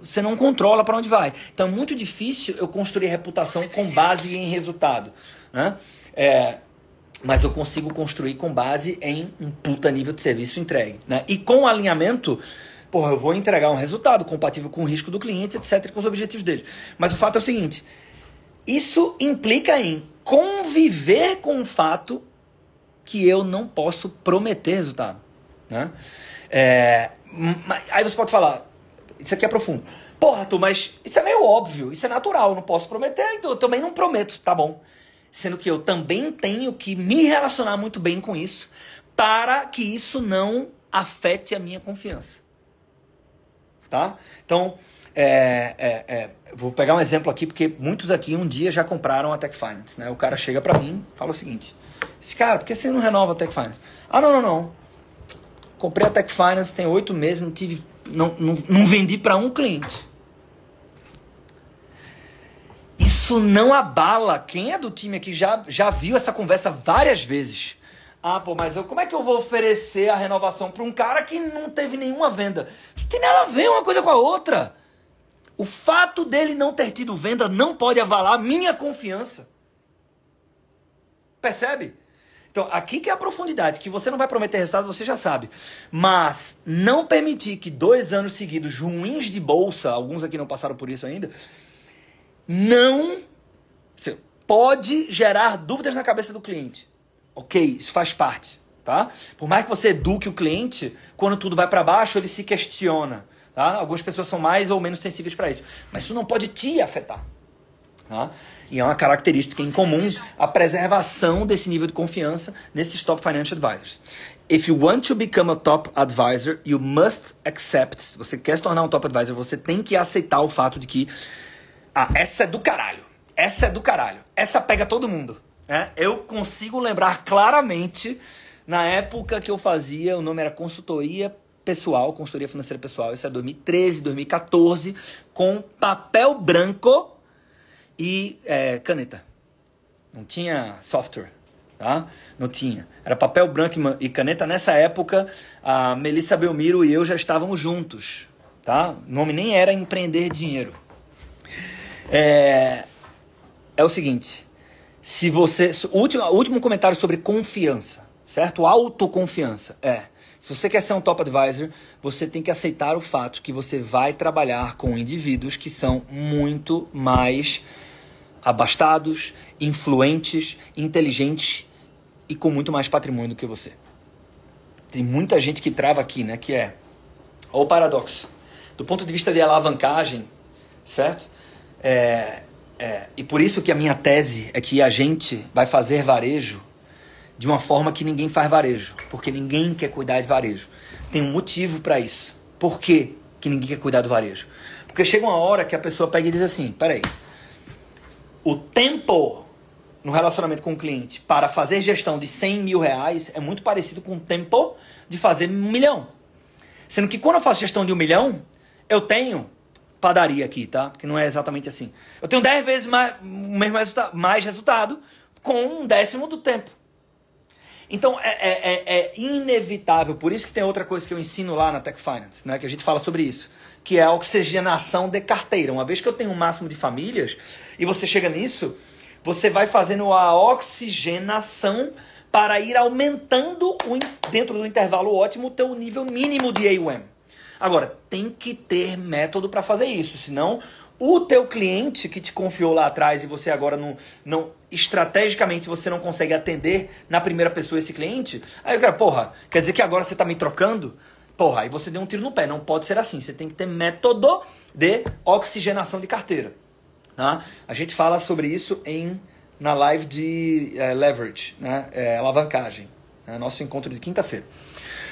você não controla para onde vai. Então é muito difícil eu construir reputação com base em resultado, né? É, mas eu consigo construir com base em um puta nível de serviço entregue. Né? E com alinhamento, porra, eu vou entregar um resultado compatível com o risco do cliente, etc., com os objetivos dele. Mas o fato é o seguinte: isso implica em conviver com o fato que eu não posso prometer resultado. Né? É, Aí você pode falar, isso aqui é profundo. Porra, Arthur, mas isso é meio óbvio, isso é natural, não posso prometer, então eu também não prometo, tá bom. Sendo que eu também tenho que me relacionar muito bem com isso para que isso não afete a minha confiança. Tá? Então, é, é, é, vou pegar um exemplo aqui, porque muitos aqui um dia já compraram a Tech Finance. Né? O cara chega para mim fala o seguinte: Esse cara, por que você não renova a Tech Finance? Ah, não, não, não. Comprei a Tech Finance tem oito meses, não tive. Não, não, não vendi para um cliente. Isso não abala. Quem é do time aqui já, já viu essa conversa várias vezes. Ah, pô, mas eu, como é que eu vou oferecer a renovação para um cara que não teve nenhuma venda? Não tem nada a ver uma coisa com a outra. O fato dele não ter tido venda não pode avalar minha confiança. Percebe? Então, aqui que é a profundidade, que você não vai prometer resultado, você já sabe. Mas não permitir que dois anos seguidos ruins de bolsa, alguns aqui não passaram por isso ainda, não pode gerar dúvidas na cabeça do cliente. Ok, isso faz parte, tá? Por mais que você eduque o cliente, quando tudo vai para baixo, ele se questiona, tá? Algumas pessoas são mais ou menos sensíveis para isso, mas isso não pode te afetar, tá? E é uma característica em comum a preservação desse nível de confiança nesses top financial advisors. If you want to become a top advisor, you must accept. Se você quer se tornar um top advisor, você tem que aceitar o fato de que ah, essa é do caralho. Essa é do caralho. Essa pega todo mundo. Né? Eu consigo lembrar claramente na época que eu fazia, o nome era consultoria pessoal, consultoria financeira pessoal, isso é 2013, 2014, com papel branco e é, caneta. Não tinha software, tá? Não tinha. Era papel branco e caneta. Nessa época, a Melissa Belmiro e eu já estávamos juntos, tá? O nome nem era Empreender Dinheiro. É, é o seguinte. Se você. Último, último comentário sobre confiança, certo? Autoconfiança. É. Se você quer ser um top advisor, você tem que aceitar o fato que você vai trabalhar com indivíduos que são muito mais abastados, influentes, inteligentes e com muito mais patrimônio do que você. Tem muita gente que trava aqui, né? Que é o paradoxo. Do ponto de vista de alavancagem, certo? É, é, e por isso que a minha tese é que a gente vai fazer varejo de uma forma que ninguém faz varejo, porque ninguém quer cuidar de varejo. Tem um motivo para isso. Por que, que ninguém quer cuidar do varejo? Porque chega uma hora que a pessoa pega e diz assim: peraí, o tempo no relacionamento com o cliente para fazer gestão de 100 mil reais é muito parecido com o tempo de fazer um milhão. Sendo que quando eu faço gestão de um milhão, eu tenho padaria aqui, tá? Porque não é exatamente assim. Eu tenho 10 vezes mais, mesmo resultado, mais resultado com um décimo do tempo. Então é, é, é, é, inevitável, por isso que tem outra coisa que eu ensino lá na Tech Finance, né? Que a gente fala sobre isso, que é a oxigenação de carteira. Uma vez que eu tenho um máximo de famílias e você chega nisso, você vai fazendo a oxigenação para ir aumentando o, dentro do intervalo ótimo o teu nível mínimo de AUM. Agora, tem que ter método para fazer isso, senão o teu cliente que te confiou lá atrás e você agora não, não estrategicamente você não consegue atender na primeira pessoa esse cliente, aí o cara, porra, quer dizer que agora você está me trocando? Porra, aí você deu um tiro no pé. Não pode ser assim. Você tem que ter método de oxigenação de carteira. Tá? A gente fala sobre isso em na live de é, leverage, né? É, alavancagem. É nosso encontro de quinta-feira.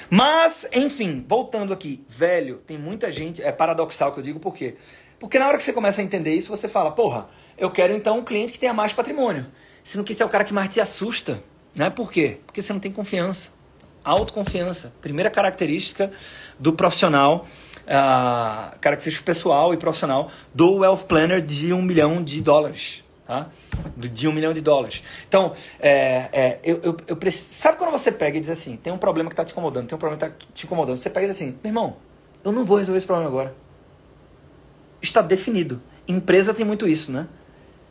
Mas, enfim, voltando aqui, velho, tem muita gente. É paradoxal que eu digo por quê? Porque na hora que você começa a entender isso, você fala, porra, eu quero então um cliente que tenha mais patrimônio. Sendo que esse é o cara que mais te assusta. Né? Por quê? Porque você não tem confiança. Autoconfiança. Primeira característica do profissional, uh, característica pessoal e profissional do Wealth Planner de um milhão de dólares tá? de um milhão de dólares. Então, é, é, eu, eu, eu preciso, sabe quando você pega e diz assim, tem um problema que está te incomodando, tem um problema que está te incomodando, você pega e diz assim, meu irmão, eu não vou resolver esse problema agora. Está definido. Empresa tem muito isso, né?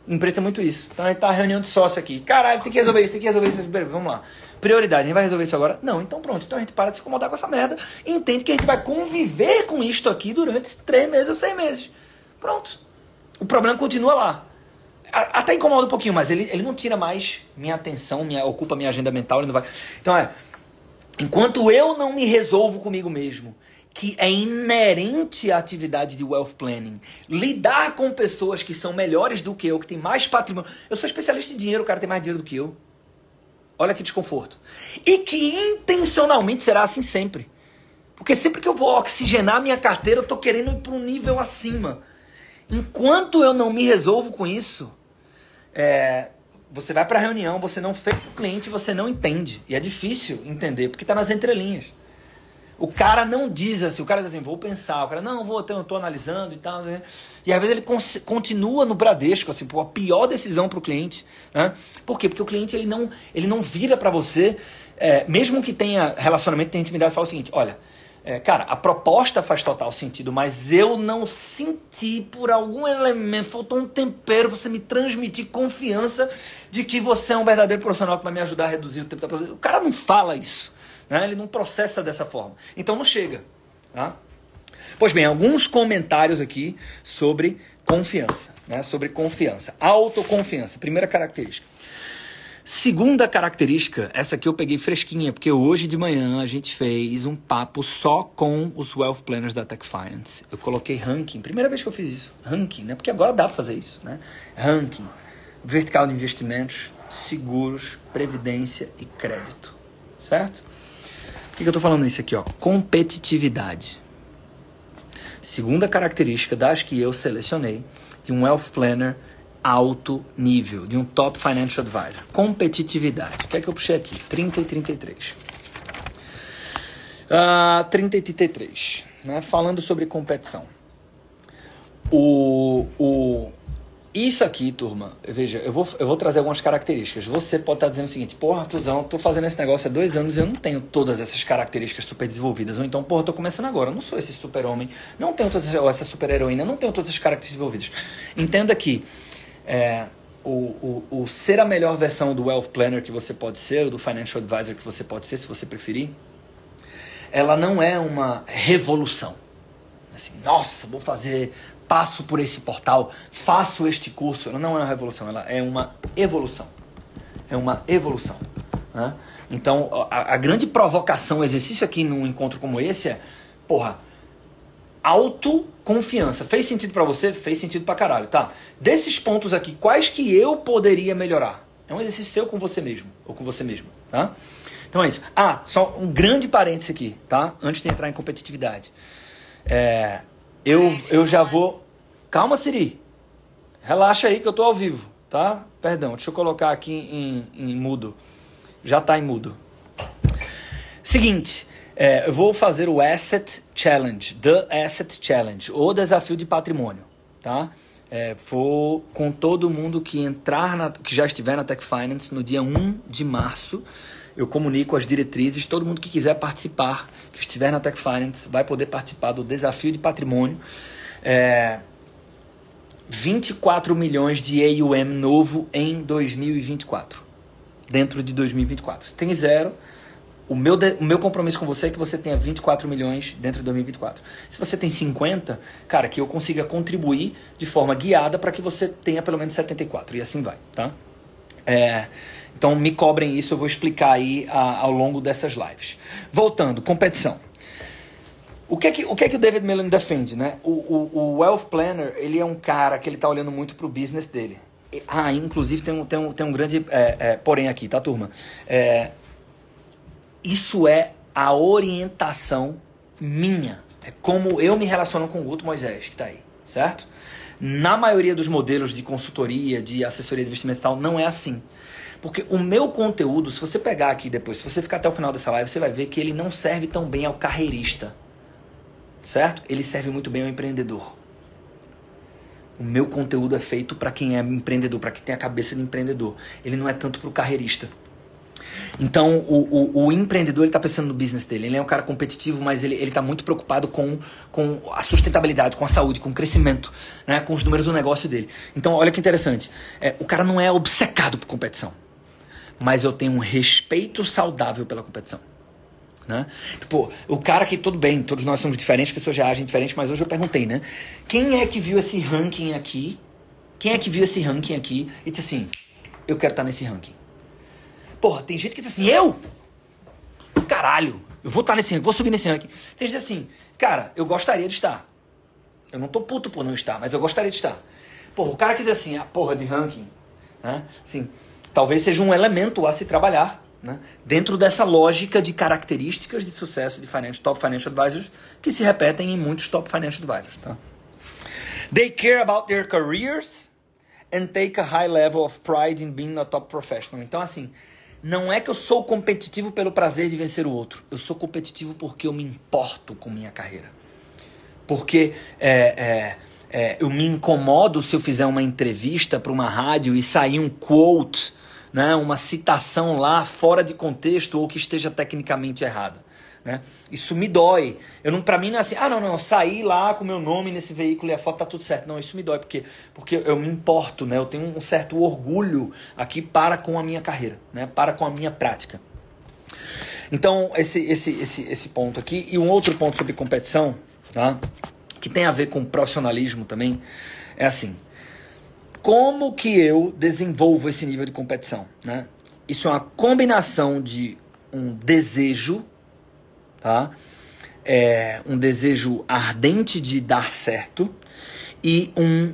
Empresa tem muito isso. Então a gente tá reunião de sócio aqui. Caralho, tem que resolver isso, tem que resolver isso. Vamos lá. Prioridade, a gente vai resolver isso agora? Não, então pronto. Então a gente para de se incomodar com essa merda e entende que a gente vai conviver com isto aqui durante três meses ou seis meses. Pronto. O problema continua lá até incomoda um pouquinho, mas ele, ele não tira mais minha atenção, minha, ocupa minha agenda mental, ele não vai. Então é, enquanto eu não me resolvo comigo mesmo, que é inerente à atividade de wealth planning. Lidar com pessoas que são melhores do que eu, que têm mais patrimônio. Eu sou especialista em dinheiro, o cara tem mais dinheiro do que eu. Olha que desconforto. E que intencionalmente será assim sempre. Porque sempre que eu vou oxigenar minha carteira, eu tô querendo ir para um nível acima. Enquanto eu não me resolvo com isso, é, você vai para a reunião, você não fez o cliente, você não entende. E é difícil entender, porque está nas entrelinhas. O cara não diz assim, o cara diz assim, vou pensar, o cara, não, vou, eu tô analisando e tal. E às vezes ele continua no Bradesco, assim, pô, a pior decisão para o cliente. Né? Por quê? Porque o cliente ele não, ele não vira para você, é, mesmo que tenha relacionamento, tenha intimidade, fala o seguinte, olha, é, cara, a proposta faz total sentido, mas eu não senti por algum elemento, faltou um tempero pra você me transmitir confiança de que você é um verdadeiro profissional que vai me ajudar a reduzir o tempo da produção. O cara não fala isso, né? ele não processa dessa forma. Então não chega. Tá? Pois bem, alguns comentários aqui sobre confiança. Né? Sobre confiança. Autoconfiança, primeira característica. Segunda característica, essa aqui eu peguei fresquinha, porque hoje de manhã a gente fez um papo só com os Wealth Planners da Tech Finance. Eu coloquei ranking, primeira vez que eu fiz isso, ranking, né? Porque agora dá pra fazer isso, né? Ranking, vertical de investimentos, seguros, previdência e crédito, certo? Por que, que eu tô falando isso aqui, ó? Competitividade. Segunda característica das que eu selecionei de um Wealth Planner alto nível, de um top financial advisor. Competitividade. O que é que eu puxei aqui? 30 e 33. Uh, 30 e 33. Né? Falando sobre competição. O, o, isso aqui, turma, veja, eu vou, eu vou trazer algumas características. Você pode estar dizendo o seguinte, porra, Arthurzão, eu tô fazendo esse negócio há dois anos e eu não tenho todas essas características super desenvolvidas. Ou então, porra, tô começando agora, eu não sou esse super-homem, não tenho todas essa super-heroína, não tenho todas essas características desenvolvidas. Entenda que é, o, o, o, ser a melhor versão do Wealth Planner que você pode ser, ou do Financial Advisor que você pode ser, se você preferir, ela não é uma revolução. Assim, nossa, vou fazer, passo por esse portal, faço este curso. Ela não é uma revolução, ela é uma evolução. É uma evolução. Né? Então, a, a grande provocação, exercício aqui num encontro como esse é, porra, autoconfiança. Fez sentido para você? Fez sentido pra caralho, tá? Desses pontos aqui, quais que eu poderia melhorar? É um exercício seu com você mesmo, ou com você mesmo, tá? Então é isso. Ah, só um grande parênteses aqui, tá? Antes de entrar em competitividade. É, eu, eu já vou... Calma, Siri. Relaxa aí que eu tô ao vivo, tá? Perdão, deixa eu colocar aqui em, em mudo. Já tá em mudo. Seguinte, é, eu vou fazer o Asset Challenge, The Asset Challenge, o desafio de patrimônio, tá? É, vou com todo mundo que entrar, na, que já estiver na Tech Finance no dia 1 de março. Eu comunico as diretrizes, todo mundo que quiser participar, que estiver na Tech Finance, vai poder participar do desafio de patrimônio. É, 24 milhões de AUM novo em 2024. Dentro de 2024. Se tem zero, o meu, de, o meu compromisso com você é que você tenha 24 milhões dentro de 2024. Se você tem 50, cara, que eu consiga contribuir de forma guiada para que você tenha pelo menos 74. E assim vai, tá? É, então me cobrem isso, eu vou explicar aí a, ao longo dessas lives. Voltando, competição. O que é que o, que é que o David Millen defende, né? O, o, o Wealth Planner, ele é um cara que ele está olhando muito para o business dele. Ah, inclusive tem um, tem um, tem um grande é, é, porém aqui, tá, turma? É, isso é a orientação minha. É como eu me relaciono com o Guto Moisés, que está aí, certo? Na maioria dos modelos de consultoria, de assessoria de investimentos e tal, não é assim. Porque o meu conteúdo, se você pegar aqui depois, se você ficar até o final dessa live, você vai ver que ele não serve tão bem ao carreirista. Certo? Ele serve muito bem ao empreendedor. O meu conteúdo é feito para quem é empreendedor, para quem tem a cabeça de empreendedor. Ele não é tanto para o carreirista. Então, o, o, o empreendedor está pensando no business dele. Ele é um cara competitivo, mas ele está muito preocupado com, com a sustentabilidade, com a saúde, com o crescimento, né? com os números do negócio dele. Então, olha que interessante. É, o cara não é obcecado por competição, mas eu tenho um respeito saudável pela competição. Né? Tipo, o cara que, tudo bem, todos nós somos diferentes, pessoas já agem diferente, mas hoje eu perguntei, né? Quem é que viu esse ranking aqui? Quem é que viu esse ranking aqui e disse assim: eu quero estar nesse ranking? Porra, tem gente que diz assim, eu? Caralho, Eu vou estar nesse ranking, vou subir nesse ranking. Você diz assim, cara, eu gostaria de estar. Eu não tô puto por não estar, mas eu gostaria de estar. Porra, o cara que diz assim, a porra de ranking, né? Assim, talvez seja um elemento a se trabalhar, né? Dentro dessa lógica de características de sucesso de financial, top financial advisors que se repetem em muitos top financial advisors, tá? They care about their careers and take a high level of pride in being a top professional. Então, assim, não é que eu sou competitivo pelo prazer de vencer o outro. Eu sou competitivo porque eu me importo com minha carreira. Porque é, é, é, eu me incomodo se eu fizer uma entrevista para uma rádio e sair um quote, né, uma citação lá fora de contexto ou que esteja tecnicamente errada. Né? Isso me dói. Eu não, para mim não é assim, ah, não, não, saí lá com meu nome nesse veículo e a foto tá tudo certo. Não, isso me dói porque porque eu me importo, né? Eu tenho um certo orgulho aqui para com a minha carreira, né? Para com a minha prática. Então, esse esse esse esse ponto aqui e um outro ponto sobre competição, tá? Que tem a ver com profissionalismo também, é assim: como que eu desenvolvo esse nível de competição, né? Isso é uma combinação de um desejo tá? É um desejo ardente de dar certo e um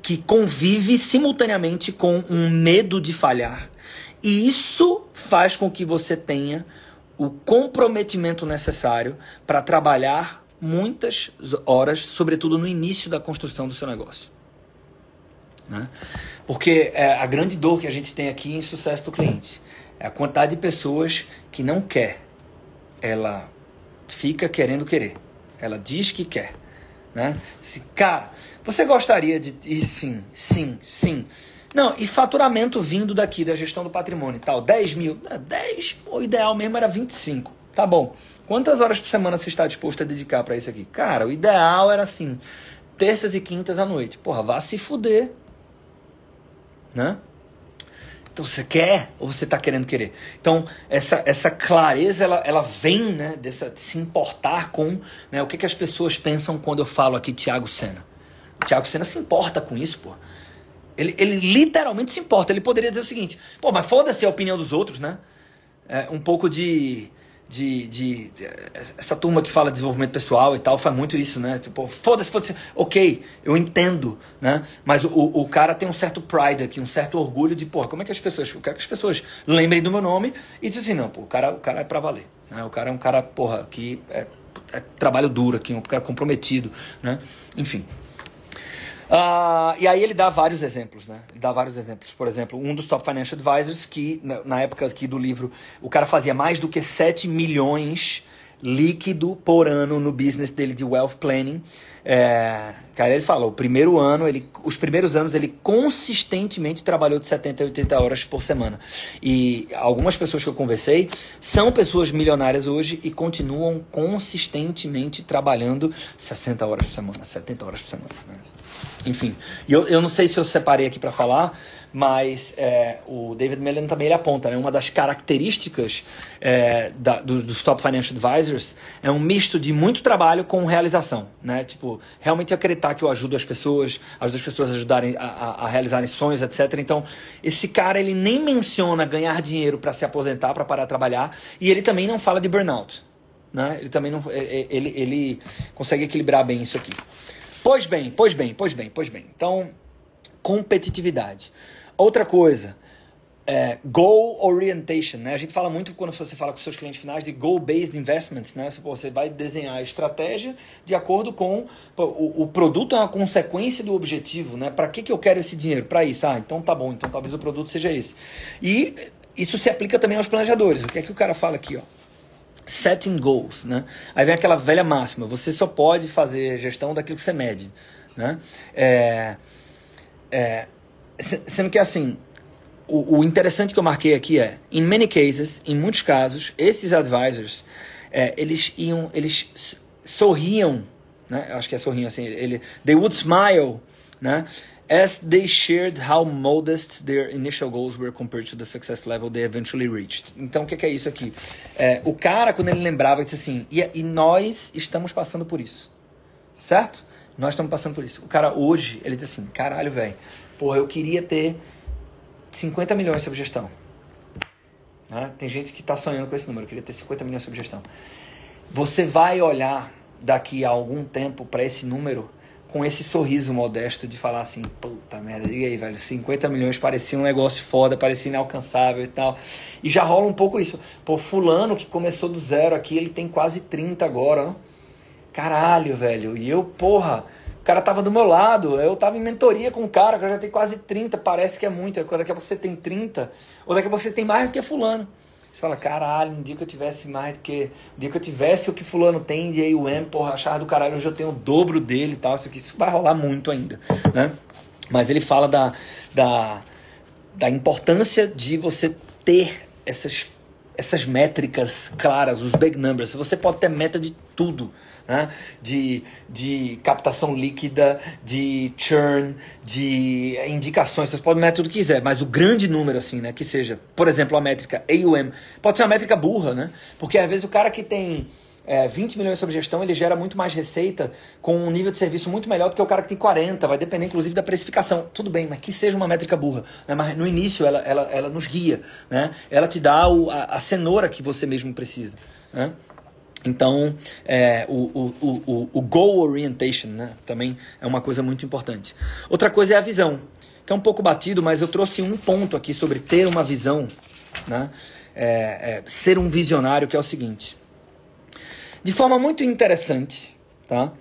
que convive simultaneamente com um medo de falhar. E isso faz com que você tenha o comprometimento necessário para trabalhar muitas horas, sobretudo no início da construção do seu negócio. Né? Porque é a grande dor que a gente tem aqui em sucesso do cliente é a quantidade de pessoas que não quer ela fica querendo querer. Ela diz que quer. Né? Se, cara, você gostaria de. E sim, sim, sim. Não, e faturamento vindo daqui da gestão do patrimônio tal, 10 mil. 10, o ideal mesmo era 25. Tá bom. Quantas horas por semana você está disposto a dedicar para isso aqui? Cara, o ideal era assim, terças e quintas à noite. Porra, vá se fuder. Né? Então você quer ou você está querendo querer? Então essa, essa clareza ela, ela vem né, dessa, de se importar com né, o que, que as pessoas pensam quando eu falo aqui Tiago Senna. Tiago Senna se importa com isso, pô. Ele, ele literalmente se importa. Ele poderia dizer o seguinte: pô, mas foda-se a opinião dos outros, né? É, um pouco de de, de, de, essa turma que fala de desenvolvimento pessoal e tal faz muito isso, né? Tipo, foda-se, foda-se. Ok, eu entendo, né? Mas o, o cara tem um certo pride aqui, um certo orgulho de, pô, como é que as pessoas, eu quero que as pessoas lembrem do meu nome e dizem assim, não, pô, o cara, o cara é pra valer, né? O cara é um cara, porra, que é, é trabalho duro aqui, um cara comprometido, né? Enfim. Uh, e aí ele dá vários exemplos, né? Ele dá vários exemplos. Por exemplo, um dos top financial advisors que, na, época aqui do livro, o cara fazia mais do que 7 milhões líquido por ano no business dele de wealth planning. É, cara, ele falou, o primeiro ano, ele, os primeiros anos ele consistentemente trabalhou de 70 a 80 horas por semana. E algumas pessoas que eu conversei são pessoas milionárias hoje e continuam consistentemente trabalhando 60 horas por semana, 70 horas por semana. Né? Enfim, eu, eu não sei se eu separei aqui para falar, mas é, o David Mellon também ele aponta, né, uma das características é, da, dos, dos, top financial advisors é um misto de muito trabalho com realização, né? Tipo, realmente acreditar que eu ajudo as pessoas, ajudo as pessoas a ajudarem a, a, a realizarem sonhos, etc. Então, esse cara ele nem menciona ganhar dinheiro para se aposentar, para parar de trabalhar, e ele também não fala de burnout, né? Ele também não, ele, ele consegue equilibrar bem isso aqui. Pois bem, pois bem, pois bem, pois bem. Então, competitividade. Outra coisa, é, goal orientation, né? A gente fala muito quando você fala com seus clientes finais de goal-based investments, né? Você vai desenhar a estratégia de acordo com o, o produto é uma consequência do objetivo, né? Para que, que eu quero esse dinheiro? Para isso. Ah, então tá bom. Então talvez o produto seja esse. E isso se aplica também aos planejadores. O que é que o cara fala aqui, ó? Setting goals, né? Aí vem aquela velha máxima, você só pode fazer gestão daquilo que você mede, né? É, é, sendo que assim, o, o, interessante que eu marquei aqui é, in many cases, em muitos casos, esses advisors, é, eles iam, eles sorriam, né? Eu acho que é sorriam assim, ele, they would smile, né? As they shared how modest their initial goals were compared to the success level they eventually reached. Então, o que, que, é isso aqui? É, o cara, quando ele lembrava, disse assim: e, e nós estamos passando por isso. Certo? Nós estamos passando por isso. O cara hoje, ele diz assim: caralho, velho, porra, eu queria ter 50 milhões sobre gestão. Né? Tem gente que está sonhando com esse número, queria ter 50 milhões sobre gestão. Você vai olhar daqui a algum tempo para esse número com esse sorriso modesto de falar assim, puta merda, diga aí, velho, 50 milhões parecia um negócio foda, parecia inalcançável e tal. E já rola um pouco isso. Pô, fulano que começou do zero aqui, ele tem quase 30 agora, ó. Caralho, velho. E eu, porra, o cara tava do meu lado, eu tava em mentoria com o cara, que já tem quase 30, parece que é muito. Daqui a pouco você tem 30, ou daqui a pouco você tem mais do que fulano. Você fala, caralho, um dia que eu tivesse mais do que. Um dia que eu tivesse o que fulano tem de AUM, porra, achar do caralho, hoje eu tenho o dobro dele e tal. Isso aqui isso vai rolar muito ainda. Né? Mas ele fala da, da, da importância de você ter essas, essas métricas claras, os big numbers. Você pode ter meta de tudo né? de, de captação líquida, de churn, de indicações. Você pode meter tudo que quiser, mas o grande número, assim, né? Que seja, por exemplo, a métrica AUM, pode ser uma métrica burra, né? Porque às vezes o cara que tem é, 20 milhões sobre gestão, ele gera muito mais receita com um nível de serviço muito melhor do que o cara que tem 40. Vai depender, inclusive, da precificação. Tudo bem, mas que seja uma métrica burra. Né? Mas no início ela, ela, ela nos guia. Né? Ela te dá o, a, a cenoura que você mesmo precisa. Né? Então, é, o, o, o, o goal orientation né, também é uma coisa muito importante. Outra coisa é a visão, que é um pouco batido, mas eu trouxe um ponto aqui sobre ter uma visão, né, é, é, ser um visionário, que é o seguinte. De forma muito interessante, tá?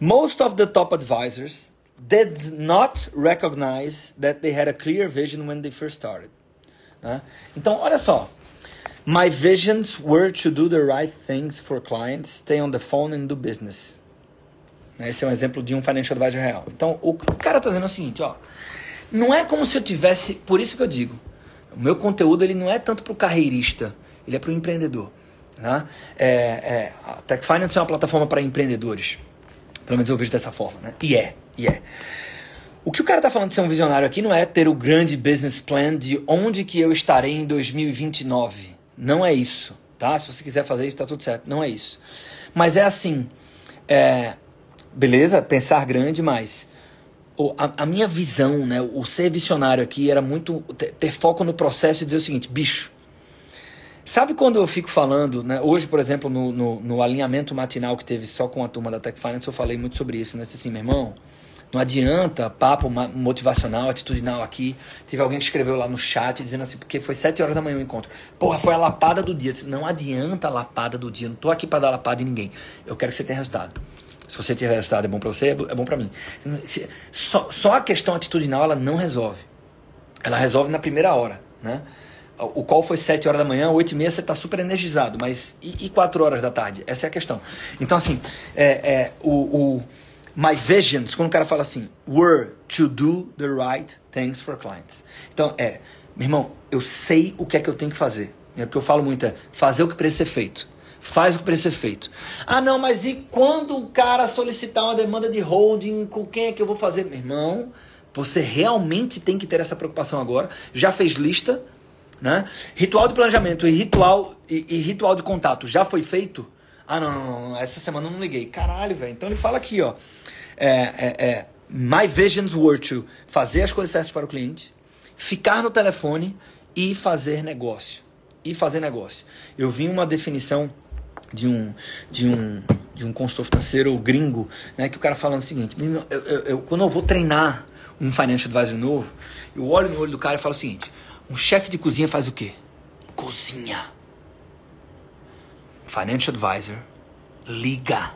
most of the top advisors did not recognize that they had a clear vision when they first started. Né? Então, olha só, My visions were to do the right things for clients, stay on the phone and do business. Esse é um exemplo de um financial advisor real. Então, o cara está dizendo o seguinte, ó. Não é como se eu tivesse... Por isso que eu digo. O meu conteúdo, ele não é tanto para o carreirista. Ele é para o empreendedor. Né? É, é, a Tech Finance é uma plataforma para empreendedores. Pelo menos eu vejo dessa forma. Né? E é, e é. O que o cara está falando de ser um visionário aqui não é ter o grande business plan de onde que eu estarei em 2029. Não é isso, tá? Se você quiser fazer isso, tá tudo certo. Não é isso. Mas é assim, é, beleza, pensar grande, mas a, a, minha visão, né, o ser visionário aqui era muito ter, ter, foco no processo e dizer o seguinte, bicho, sabe quando eu fico falando, né, hoje, por exemplo, no, no, no alinhamento matinal que teve só com a turma da Tech Finance, eu falei muito sobre isso, né, assim, meu irmão, não adianta papo motivacional, atitudinal aqui. Teve alguém que escreveu lá no chat dizendo assim, porque foi 7 horas da manhã o encontro. Porra, foi a lapada do dia. Não adianta a lapada do dia. Não tô aqui para dar lapada em ninguém. Eu quero que você tenha resultado. Se você tiver resultado, é bom para você, é bom para mim. Só, só a questão atitudinal ela não resolve. Ela resolve na primeira hora, né? O qual foi 7 horas da manhã, 8 e meia você está super energizado, mas e, e 4 horas da tarde? Essa é a questão. Então, assim, é, é o, o My visions, quando o cara fala assim, were to do the right things for clients. Então, é, meu irmão, eu sei o que é que eu tenho que fazer. É o que eu falo muito é fazer o que precisa ser feito. Faz o que precisa ser feito. Ah, não, mas e quando o cara solicitar uma demanda de holding, com quem é que eu vou fazer? Meu irmão, você realmente tem que ter essa preocupação agora. Já fez lista, né? Ritual de planejamento e ritual, e, e ritual de contato já foi feito? Ah, não, não, não, essa semana eu não liguei. Caralho, velho. Então ele fala aqui, ó. É, é, é, my visions were to fazer as coisas certas para o cliente, ficar no telefone e fazer negócio. E fazer negócio. Eu vi uma definição de um de um de um consultor financeiro gringo, né, que o cara falando o seguinte: eu, eu, eu, quando eu vou treinar um financial advisor novo, eu olho no olho do cara e falo o seguinte: um chefe de cozinha faz o quê? Cozinha. Financial Advisor, liga.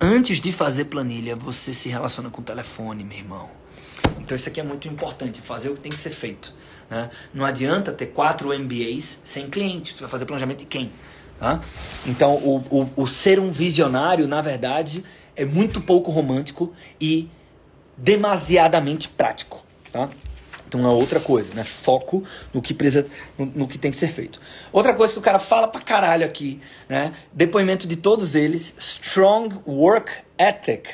Antes de fazer planilha, você se relaciona com o telefone, meu irmão. Então isso aqui é muito importante, fazer o que tem que ser feito. Né? Não adianta ter quatro MBAs sem cliente. Você vai fazer planejamento de quem? Tá? Então o, o, o ser um visionário, na verdade, é muito pouco romântico e demasiadamente prático. Tá? Então é outra coisa, né? Foco no que precisa, no, no, que tem que ser feito. Outra coisa que o cara fala pra caralho aqui, né? Depoimento de todos eles, strong work ethic,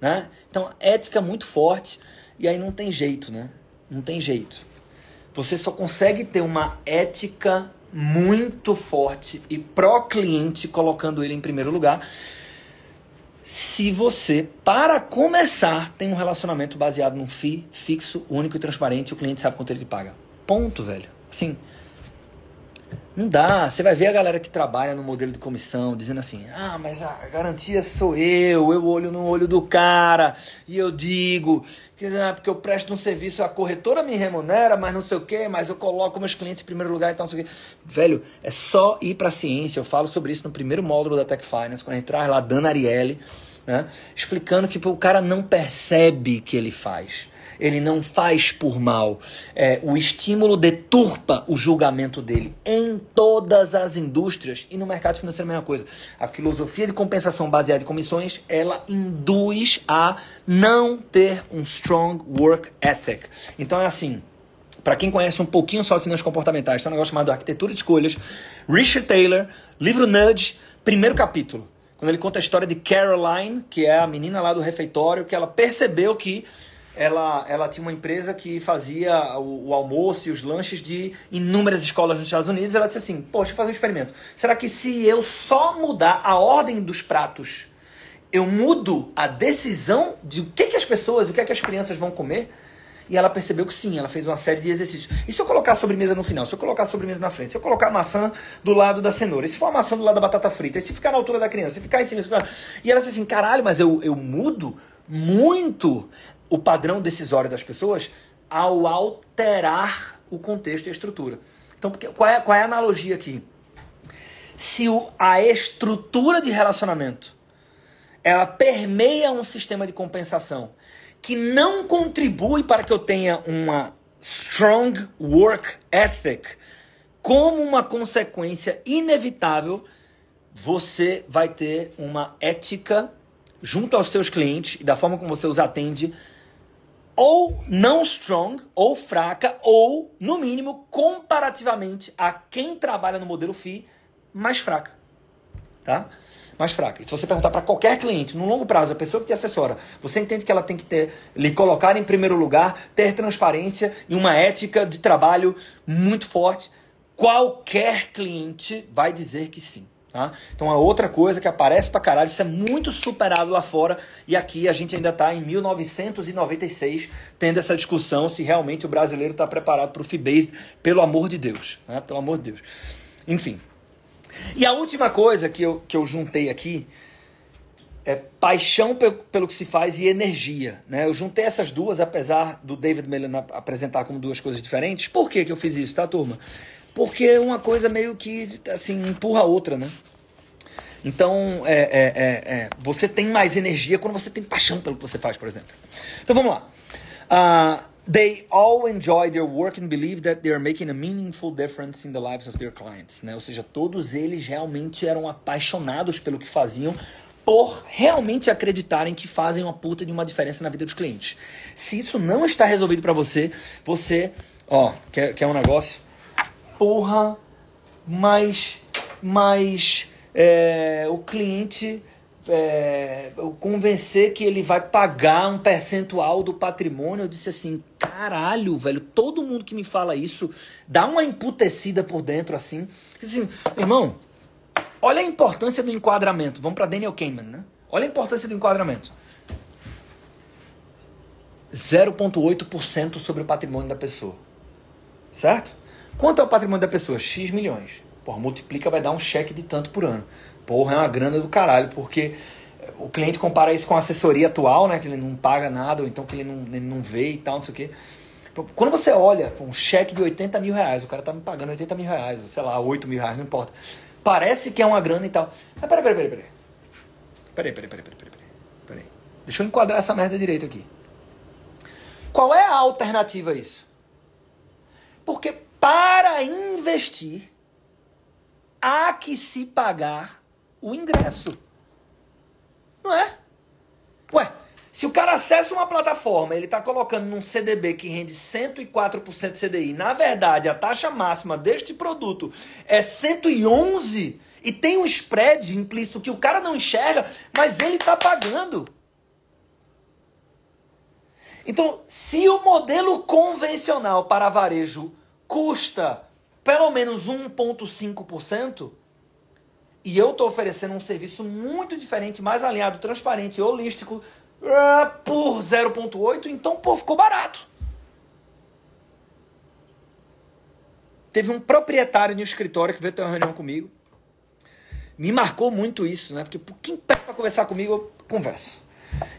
né? Então ética muito forte e aí não tem jeito, né? Não tem jeito. Você só consegue ter uma ética muito forte e pró cliente colocando ele em primeiro lugar se você, para começar, tem um relacionamento baseado num FII fixo, único e transparente, e o cliente sabe quanto ele paga. Ponto, velho. Assim, Não dá. Você vai ver a galera que trabalha no modelo de comissão dizendo assim: ah, mas a garantia sou eu, eu olho no olho do cara e eu digo que ah, porque eu presto um serviço, a corretora me remunera, mas não sei o quê, mas eu coloco meus clientes em primeiro lugar e tal, não sei o quê. Velho, é só ir pra ciência. Eu falo sobre isso no primeiro módulo da Tech Finance, quando a gente traz lá a Dana Ariely, né, explicando que o cara não percebe que ele faz ele não faz por mal. É, o estímulo deturpa o julgamento dele em todas as indústrias e no mercado financeiro a mesma coisa. A filosofia de compensação baseada em comissões, ela induz a não ter um strong work ethic. Então é assim, para quem conhece um pouquinho só de finanças comportamentais, tem um negócio chamado Arquitetura de Escolhas, Richard Taylor, livro Nudge, primeiro capítulo. Quando ele conta a história de Caroline, que é a menina lá do refeitório, que ela percebeu que ela, ela tinha uma empresa que fazia o, o, almoço e os lanches de inúmeras escolas nos Estados Unidos. Ela disse assim: Poxa, eu fazer um experimento. Será que se eu só mudar a ordem dos pratos, eu mudo a decisão de o que, que as pessoas, o que, que as crianças vão comer? E ela percebeu que sim, ela fez uma série de exercícios. E se eu colocar a sobremesa no final? Se eu colocar a sobremesa na frente? Se eu colocar a maçã do lado da cenoura? E se for a maçã do lado da batata frita? E se ficar na altura da criança? Se ficar em cima? E ela disse assim, caralho, mas eu, eu mudo muito o padrão decisório das pessoas ao alterar o contexto e a estrutura. Então, qual é, qual é a analogia aqui? Se o, a estrutura de relacionamento ela permeia um sistema de compensação que não contribui para que eu tenha uma strong work ethic, como uma consequência inevitável, você vai ter uma ética junto aos seus clientes e da forma como você os atende ou não strong, ou fraca, ou, no mínimo, comparativamente a quem trabalha no modelo FI, mais fraca. Tá? Mais fraca. E se você perguntar para qualquer cliente, no longo prazo, a pessoa que te assessora, você entende que ela tem que ter, lhe colocar em primeiro lugar, ter transparência e uma ética de trabalho muito forte, qualquer cliente vai dizer que sim. Tá? Então, a outra coisa que aparece pra caralho, isso é muito superado lá fora, e aqui a gente ainda está em 1996 tendo essa discussão se realmente o brasileiro está preparado para o fee pelo amor de Deus. Né? Pelo amor de Deus. Enfim. E a última coisa que eu, que eu juntei aqui é paixão pelo que se faz e energia. Né? Eu juntei essas duas, apesar do David Mellon apresentar como duas coisas diferentes. Por que, que eu fiz isso, tá, turma? Porque uma coisa meio que assim empurra a outra, né? Então, é, é, é, é, você tem mais energia quando você tem paixão pelo que você faz, por exemplo. Então vamos lá. Uh, they all enjoy their work and believe that they are making a meaningful difference in the lives of their clients. Né? Ou seja, todos eles realmente eram apaixonados pelo que faziam por realmente acreditarem que fazem uma puta de uma diferença na vida dos clientes. Se isso não está resolvido para você, você, ó, quer, quer um negócio? Porra, mas, mas é, o cliente é, convencer que ele vai pagar um percentual do patrimônio, eu disse assim, caralho, velho, todo mundo que me fala isso dá uma emputecida por dentro assim. assim irmão, olha a importância do enquadramento. Vamos para Daniel Kahneman, né? Olha a importância do enquadramento. 0,8% sobre o patrimônio da pessoa. Certo? Quanto é o patrimônio da pessoa? X milhões. Porra, multiplica, vai dar um cheque de tanto por ano. Porra, é uma grana do caralho, porque o cliente compara isso com a assessoria atual, né? Que ele não paga nada, ou então que ele não, ele não vê e tal, não sei o quê. Quando você olha um cheque de 80 mil reais, o cara tá me pagando 80 mil reais, sei lá, 8 mil reais, não importa. Parece que é uma grana e tal. Mas peraí, peraí, peraí, peraí. Peraí, peraí, peraí, peraí, peraí. peraí. Deixa eu enquadrar essa merda direito aqui. Qual é a alternativa a isso? Porque para investir, há que se pagar o ingresso. Não é? Ué, se o cara acessa uma plataforma, ele está colocando num CDB que rende 104% CDI, na verdade, a taxa máxima deste produto é 111 e tem um spread implícito que o cara não enxerga, mas ele está pagando. Então, se o modelo convencional para varejo custa pelo menos 1,5%, e eu estou oferecendo um serviço muito diferente, mais alinhado, transparente, holístico, ah, por 0,8%, então, pô, ficou barato. teve um proprietário de um escritório que veio ter uma reunião comigo. Me marcou muito isso, né? Porque quem pede pra conversar comigo, eu converso.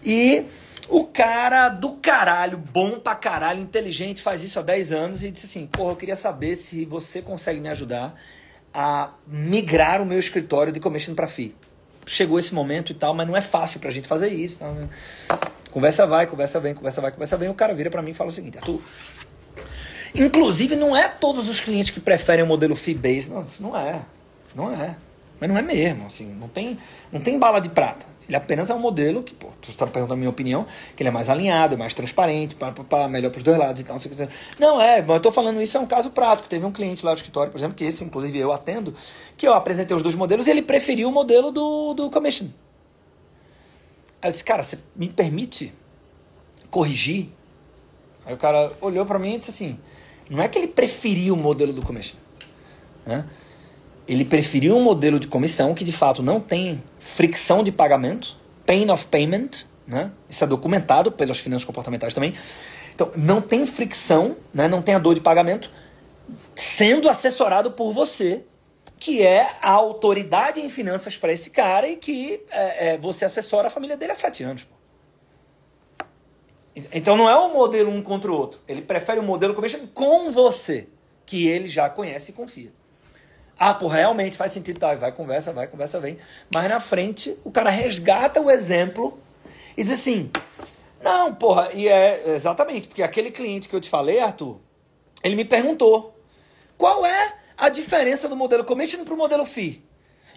E o cara do caralho, bom pra caralho, inteligente, faz isso há 10 anos e disse assim: Porra, eu queria saber se você consegue me ajudar a migrar o meu escritório de commission para FI. Chegou esse momento e tal, mas não é fácil pra gente fazer isso. Né? Conversa vai, conversa vem, conversa vai, conversa vem. O cara vira para mim e fala o seguinte: Arthur, inclusive não é todos os clientes que preferem o modelo fee-based. Não, isso não é. Não é. Mas não é mesmo, assim, não tem, não tem bala de prata. Ele apenas é um modelo que, pô, tu está perguntando a minha opinião, que ele é mais alinhado, mais transparente, pá, pá, pá, melhor para os dois lados e tal. Não, sei o que. não é, eu estou falando isso é um caso prático. Teve um cliente lá no escritório, por exemplo, que esse, inclusive, eu atendo, que eu apresentei os dois modelos e ele preferiu o modelo do, do commission. Aí eu disse, cara, você me permite corrigir? Aí o cara olhou para mim e disse assim, não é que ele preferiu o modelo do commission, né? Ele preferiu um modelo de comissão que de fato não tem fricção de pagamento, pain of payment, né? Isso é documentado pelas finanças comportamentais também. Então, não tem fricção, né? não tem a dor de pagamento, sendo assessorado por você, que é a autoridade em finanças para esse cara e que é, é, você assessora a família dele há sete anos. Pô. Então não é o modelo um contra o outro. Ele prefere o modelo commission com você, que ele já conhece e confia. Ah, pô, realmente faz sentido, tá? Vai, conversa, vai, conversa, vem. Mas na frente, o cara resgata o exemplo e diz assim: Não, porra, e é exatamente, porque aquele cliente que eu te falei, Arthur, ele me perguntou qual é a diferença do modelo commission para o modelo FII.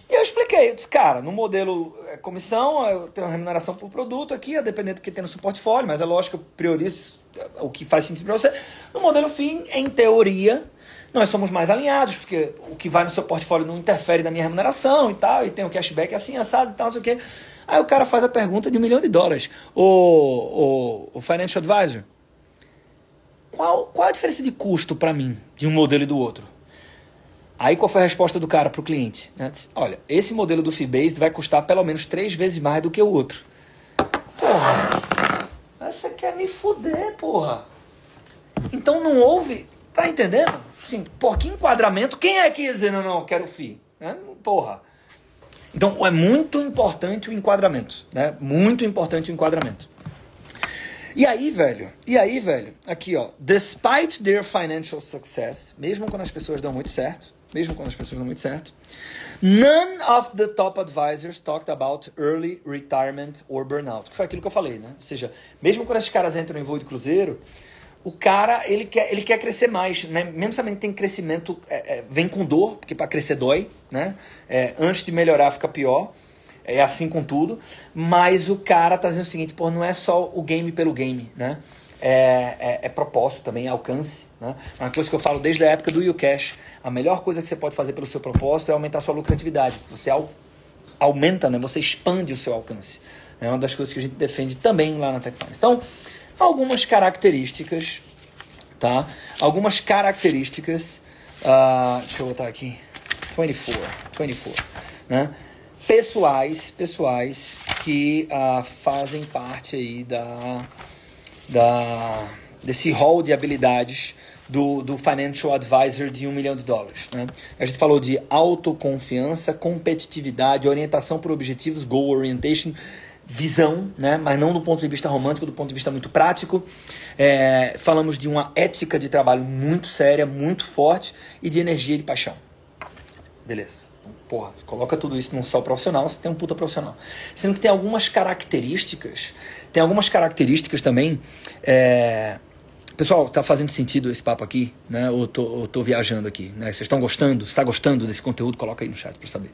E eu expliquei, eu disse, cara, no modelo é, comissão, eu tenho uma remuneração por produto aqui, é dependendo do que tem no seu portfólio, mas é lógico que eu priorizo o que faz sentido para você. No modelo FII, em teoria, nós somos mais alinhados, porque o que vai no seu portfólio não interfere na minha remuneração e tal, e tem o cashback assim, assado e tal, não sei o quê. Aí o cara faz a pergunta de um milhão de dólares. O, o, o Financial Advisor, qual, qual a diferença de custo para mim de um modelo e do outro? Aí qual foi a resposta do cara para o cliente? Né? Olha, esse modelo do fee-based vai custar pelo menos três vezes mais do que o outro. Porra, você quer me fuder, porra. Então não houve, tá entendendo? Assim, por que enquadramento? Quem é que ia dizer, não, não, eu quero FI? Né? Porra. Então, é muito importante o enquadramento, né? Muito importante o enquadramento. E aí, velho, e aí, velho, aqui, ó, despite their financial success, mesmo quando as pessoas dão muito certo, mesmo quando as pessoas dão muito certo, none of the top advisors talked about early retirement or burnout, que foi aquilo que eu falei, né? Ou seja, mesmo quando esses caras entram em voo de cruzeiro, o cara ele quer, ele quer crescer mais, né? Mesmo sabendo que tem crescimento, é, é, vem com dor, porque para crescer dói, né? É, antes de melhorar fica pior. É assim com tudo. Mas o cara tá dizendo o seguinte, pô, não é só o game pelo game, né? É, é, é propósito também, é alcance. Né? É uma coisa que eu falo desde a época do YouCash. A melhor coisa que você pode fazer pelo seu propósito é aumentar a sua lucratividade. Você au aumenta, né? você expande o seu alcance. É uma das coisas que a gente defende também lá na Tech. Então, algumas características, tá? Algumas características, uh, deixa eu botar aqui, 24, 24, né? Pessoais, pessoais que uh, fazem parte aí da, da, desse hall de habilidades do, do financial advisor de um milhão de dólares. Né? A gente falou de autoconfiança, competitividade, orientação por objetivos, goal orientation, visão, né? mas não do ponto de vista romântico, do ponto de vista muito prático. É, falamos de uma ética de trabalho muito séria, muito forte e de energia e de paixão. Beleza. Então, porra, coloca tudo isso num só profissional, você tem um puta profissional. Sendo que tem algumas características, tem algumas características também. É... Pessoal, tá fazendo sentido esse papo aqui, né? Ou tô, ou tô viajando aqui, né? Vocês estão gostando? Está gostando desse conteúdo, coloca aí no chat para saber.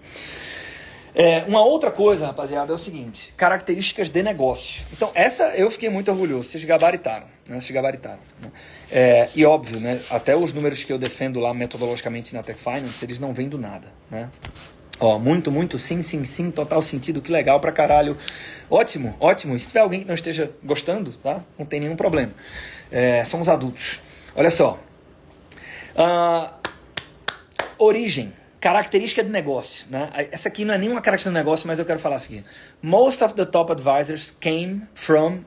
É, uma outra coisa, rapaziada, é o seguinte: características de negócio. Então, essa eu fiquei muito orgulhoso. Vocês gabaritaram, né? Vocês gabaritaram. Né? É, e óbvio, né? Até os números que eu defendo lá metodologicamente na Tech Finance, eles não vêm do nada, né? Ó, muito, muito, sim, sim, sim, total sentido, que legal pra caralho. Ótimo, ótimo. E se tiver alguém que não esteja gostando, tá? Não tem nenhum problema. É, somos adultos. Olha só. Uh, origem característica de negócio. Né? Essa aqui não é nenhuma característica de negócio, mas eu quero falar isso aqui. Most of the top advisors came from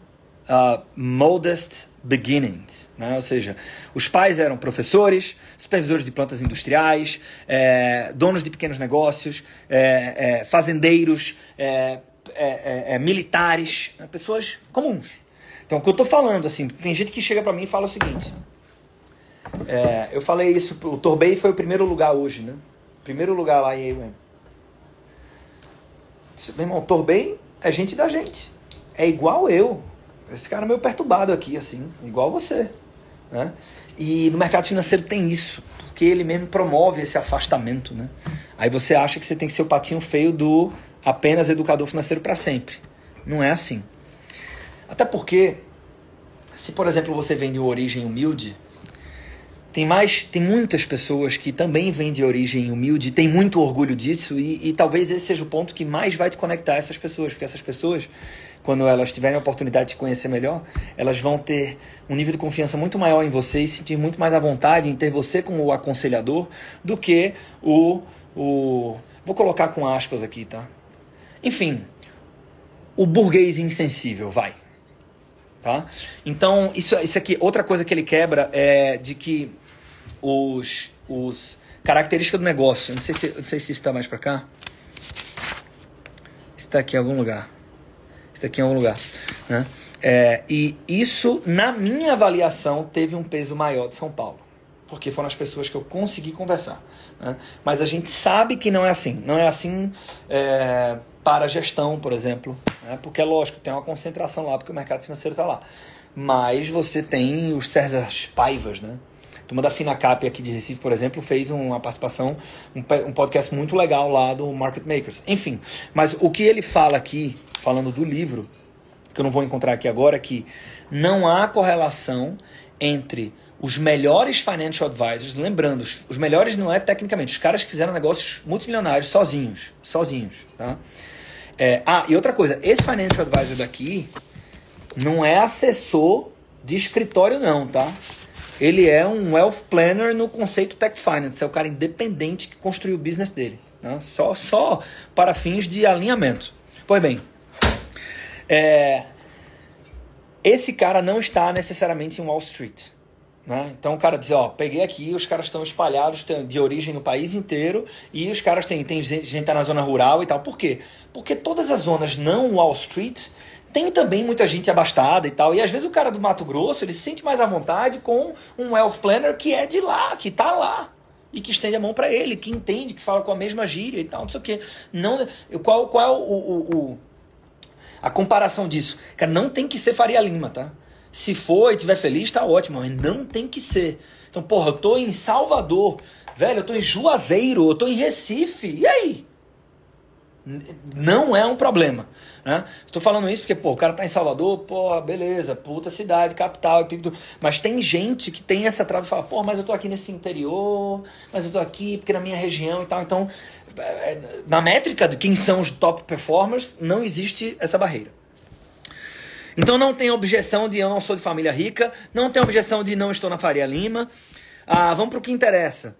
uh, modest beginnings, né? ou seja, os pais eram professores, supervisores de plantas industriais, é, donos de pequenos negócios, é, é, fazendeiros, militares, né? pessoas comuns. Então, o que eu estou falando, assim, tem gente que chega para mim e fala o seguinte: eu falei isso, o Torbay foi o primeiro lugar hoje, né? Primeiro lugar lá em AUM. Meu irmão, Torbay é gente da gente. É igual eu. Esse cara é meio perturbado aqui, assim, igual você. Né? E no mercado financeiro tem isso, porque ele mesmo promove esse afastamento. Né? Aí você acha que você tem que ser o patinho feio do apenas educador financeiro para sempre. Não é assim. Até porque, se por exemplo você vem de origem humilde, tem mais, tem muitas pessoas que também vêm de origem humilde, tem muito orgulho disso e, e talvez esse seja o ponto que mais vai te conectar a essas pessoas, porque essas pessoas quando elas tiverem a oportunidade de te conhecer melhor, elas vão ter um nível de confiança muito maior em você e sentir muito mais à vontade em ter você como o aconselhador do que o. o vou colocar com aspas aqui, tá? Enfim, o burguês insensível, vai. Tá? Então, isso, isso aqui, outra coisa que ele quebra é de que os, os características do negócio, não sei se, não sei se está mais para cá, está aqui em algum lugar. Isso aqui é um lugar. Né? É, e isso, na minha avaliação, teve um peso maior de São Paulo. Porque foram as pessoas que eu consegui conversar. Né? Mas a gente sabe que não é assim. Não é assim é, para a gestão, por exemplo. Né? Porque é lógico, tem uma concentração lá, porque o mercado financeiro está lá. Mas você tem os César Paivas, né? Turma da Finacap aqui de Recife, por exemplo, fez uma participação, um, podcast muito legal lá do Market Makers. Enfim, mas o que ele fala aqui falando do livro, que eu não vou encontrar aqui agora, que não há correlação entre os melhores financial advisors, lembrando, os melhores não é tecnicamente, os caras que fizeram negócios multimilionários sozinhos, sozinhos, tá? É, ah, e outra coisa, esse financial advisor daqui não é assessor de escritório não, tá? Ele é um wealth planner no conceito tech finance, é o cara independente que construiu o business dele, né? só, só para fins de alinhamento. Pois bem, é, esse cara não está necessariamente em Wall Street. Né? Então o cara diz, ó, peguei aqui, os caras estão espalhados de origem no país inteiro e os caras têm, tem gente que tá na zona rural e tal. Por quê? Porque todas as zonas não Wall Street tem também muita gente abastada e tal. E às vezes o cara do Mato Grosso, ele se sente mais à vontade com um wealth planner que é de lá, que tá lá. E que estende a mão para ele, que entende, que fala com a mesma gíria e tal, não sei o quê. Não, qual, qual é o, o, o a comparação disso. Cara, não tem que ser Faria Lima, tá? Se for e estiver feliz, tá ótimo, mas não tem que ser. Então, porra, eu tô em Salvador, velho, eu tô em Juazeiro, eu tô em Recife, e aí? Não é um problema. Né? Estou falando isso porque, pô, o cara tá em Salvador, pô, beleza, puta cidade, capital, mas tem gente que tem essa trava e fala, pô, mas eu tô aqui nesse interior, mas eu tô aqui porque na minha região e tal. Então, é, na métrica de quem são os top performers, não existe essa barreira. Então não tem objeção de eu não sou de família rica, não tem objeção de não estou na Faria Lima. Ah, vamos para o que interessa.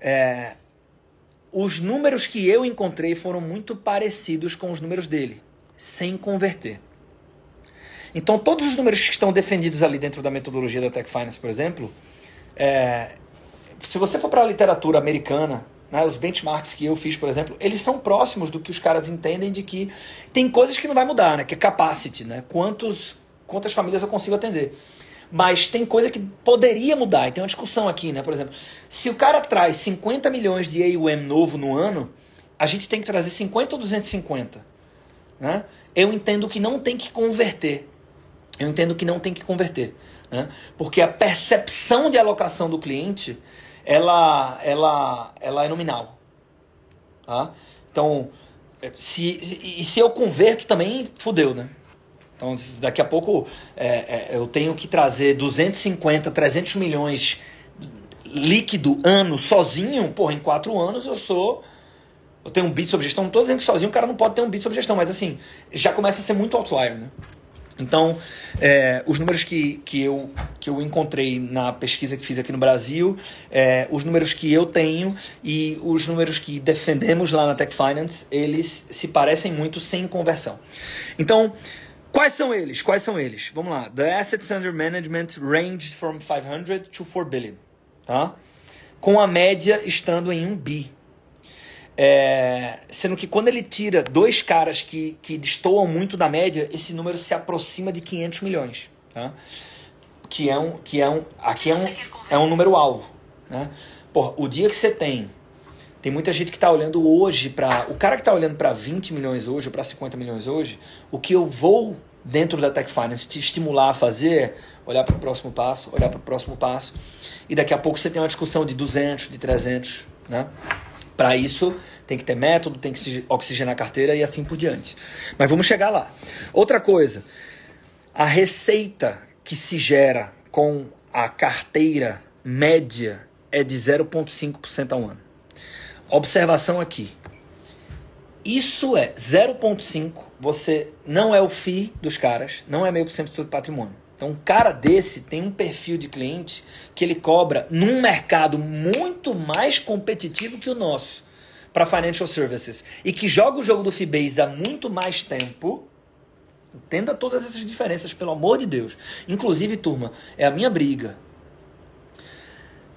É, os números que eu encontrei foram muito parecidos com os números dele, sem converter. Então todos os números que estão defendidos ali dentro da metodologia da Tech Finance, por exemplo, é, se você for para a literatura americana, né, os benchmarks que eu fiz, por exemplo, eles são próximos do que os caras entendem de que tem coisas que não vai mudar, né? Que é capacity, né? Quantos, quantas famílias eu consigo atender. Mas tem coisa que poderia mudar. E tem uma discussão aqui, né? Por exemplo, se o cara traz 50 milhões de AUM novo no ano, a gente tem que trazer 50 ou 250. Né? Eu entendo que não tem que converter. Eu entendo que não tem que converter. Né? Porque a percepção de alocação do cliente ela, ela, ela é nominal. Tá? Então, se, e se eu converto também, fudeu, né? Então, daqui a pouco é, é, eu tenho que trazer 250, 300 milhões líquido ano sozinho, porra, em quatro anos eu sou. Eu tenho um bit sobre gestão. Não tô dizendo que sozinho o cara não pode ter um bit sobre gestão, mas assim, já começa a ser muito outlier, né? Então, é, os números que, que, eu, que eu encontrei na pesquisa que fiz aqui no Brasil, é, os números que eu tenho e os números que defendemos lá na Tech Finance, eles se parecem muito sem conversão. Então, Quais são eles? Quais são eles? Vamos lá. The assets under management range from 500 to 4 billion, tá? Com a média estando em 1 bi. É, sendo que quando ele tira dois caras que, que destoam muito da média, esse número se aproxima de 500 milhões, tá? Que é um, que é um, aqui é um, é um número alvo, né? Porra, o dia que você tem tem muita gente que está olhando hoje para. O cara que está olhando para 20 milhões hoje ou para 50 milhões hoje, o que eu vou, dentro da Tech Finance, te estimular a fazer, olhar para o próximo passo, olhar para o próximo passo. E daqui a pouco você tem uma discussão de 200, de 300. Né? Para isso, tem que ter método, tem que oxigenar a carteira e assim por diante. Mas vamos chegar lá. Outra coisa, a receita que se gera com a carteira média é de 0,5% ao ano. Observação aqui. Isso é 0,5. Você não é o FII dos caras, não é meio por cento do patrimônio. Então, um cara desse tem um perfil de cliente que ele cobra num mercado muito mais competitivo que o nosso para financial services e que joga o jogo do Fibase há muito mais tempo. Entenda todas essas diferenças, pelo amor de Deus. Inclusive, turma, é a minha briga.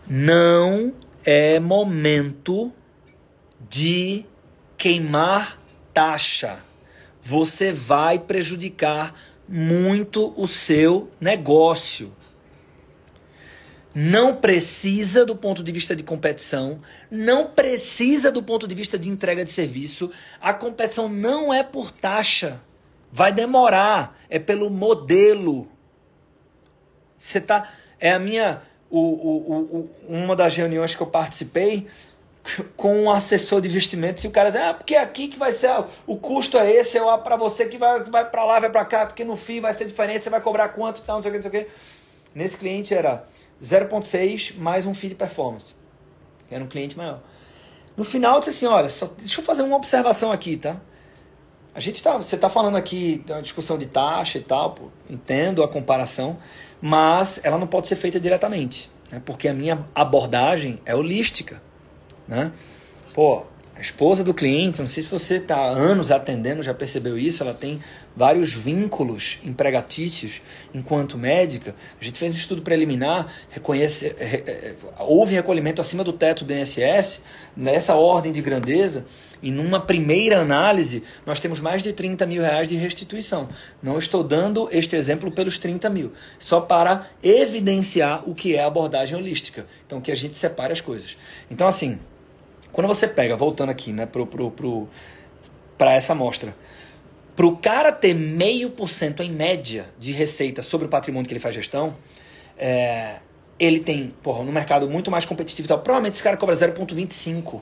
Não é momento de queimar taxa. Você vai prejudicar muito o seu negócio. Não precisa do ponto de vista de competição, não precisa do ponto de vista de entrega de serviço. A competição não é por taxa. Vai demorar, é pelo modelo. Você tá é a minha o, o, o, uma das reuniões que eu participei, com um assessor de investimentos e o cara diz, ah, porque é aqui que vai ser, o custo é esse, é para você que vai, vai para lá, vai para cá, porque no FII vai ser diferente, você vai cobrar quanto, tal, não sei o que, não sei o que. Nesse cliente era 0.6 mais um FII de performance. Era um cliente maior. No final eu disse assim, olha, só, deixa eu fazer uma observação aqui, tá? A gente tá, você tá falando aqui da discussão de taxa e tal, pô, entendo a comparação, mas ela não pode ser feita diretamente, né? porque a minha abordagem é holística. Né? Pô, a esposa do cliente, não sei se você está há anos atendendo, já percebeu isso, ela tem vários vínculos empregatícios enquanto médica. A gente fez um estudo preliminar, reconhece, re, é, houve recolhimento acima do teto do INSS, nessa ordem de grandeza, e numa primeira análise, nós temos mais de 30 mil reais de restituição. Não estou dando este exemplo pelos 30 mil, só para evidenciar o que é abordagem holística. Então, que a gente separe as coisas. Então, assim, quando você pega, voltando aqui, né, pro, pro, pro, para essa amostra, para o cara ter meio por cento em média de receita sobre o patrimônio que ele faz gestão, é, ele tem, porra, no mercado muito mais competitivo e tal, provavelmente esse cara cobra 0,25,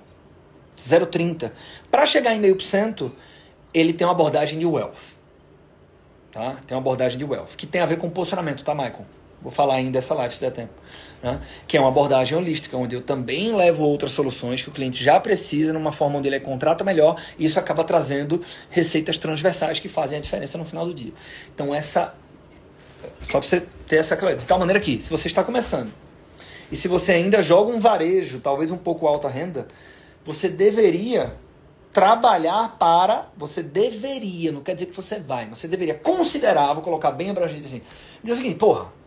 0,30. Para chegar em meio por cento, ele tem uma abordagem de wealth. Tá? Tem uma abordagem de wealth, que tem a ver com posicionamento, tá, Michael? Vou falar ainda dessa live se der tempo né? que é uma abordagem holística, onde eu também levo outras soluções que o cliente já precisa, numa forma onde ele contrata melhor, e isso acaba trazendo receitas transversais que fazem a diferença no final do dia. Então, essa. Só para você ter essa clareza. De tal maneira que, se você está começando, e se você ainda joga um varejo, talvez um pouco alta renda, você deveria trabalhar para. Você deveria, não quer dizer que você vai, mas você deveria considerar, vou colocar bem abrangente assim, dizer o seguinte, porra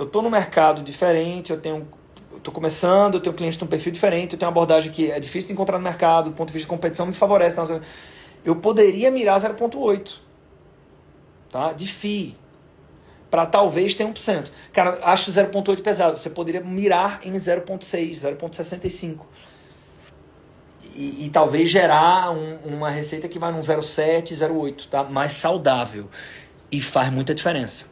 eu estou no mercado diferente, eu tenho estou começando, eu tenho cliente com um perfil diferente, eu tenho uma abordagem que é difícil de encontrar no mercado, do ponto de vista de competição me favorece. Tá? Eu poderia mirar 0,8 tá? de FII para talvez ter 1%. Cara, acho 0,8 pesado. Você poderia mirar em 0,6, 0,65. E, e, talvez gerar um, uma receita que vai num 0,7, 0,8, tá? mais saudável. E faz muita diferença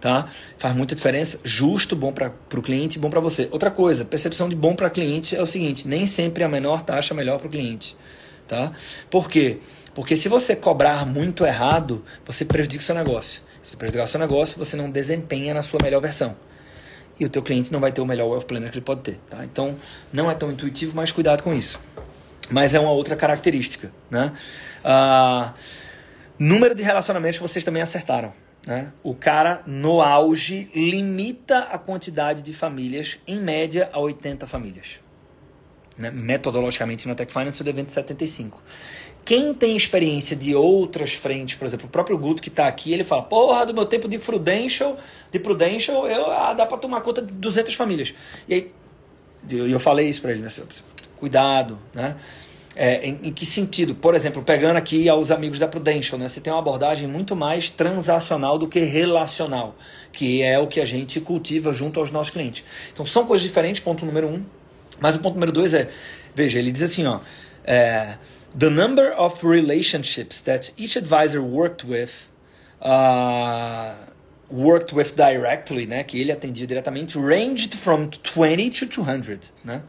tá? Faz muita diferença, justo, bom para o cliente, bom para você. Outra coisa, percepção de bom para cliente é o seguinte, nem sempre a menor taxa é melhor para o cliente, tá? Por quê? Porque se você cobrar muito errado, você prejudica o seu negócio. Se prejudicar o seu negócio, você não desempenha na sua melhor versão. E o teu cliente não vai ter o melhor wealth planner que ele pode ter, tá? Então, não é tão intuitivo, mas cuidado com isso. Mas é uma outra característica, né? Ah, número de relacionamentos vocês também acertaram. Né? O cara, no auge, limita a quantidade de famílias, em média, a 80 famílias. né? metodologicamente na Tech Finance, eu dei 75. Quem tem experiência de outras frentes, por exemplo, o próprio Guto que está aqui, ele fala: Porra, do meu tempo de Prudential, de Prudential, eu, ah, dá para tomar conta de 200 famílias. E aí, eu, eu falei isso para ele: né? cuidado, né? É, em, em, que sentido? Por exemplo, pegando aqui aos amigos da Prudential, né? Você tem uma abordagem muito mais transacional do que relacional, que é o que a gente cultiva junto aos nossos clientes. Então são coisas diferentes, ponto número um. Mas o ponto número dois é, veja, ele diz assim, ó, é, the number of relationships that each advisor worked with, uh, worked with directly, né, que ele atendia diretamente, ranged from 20 to 200, né?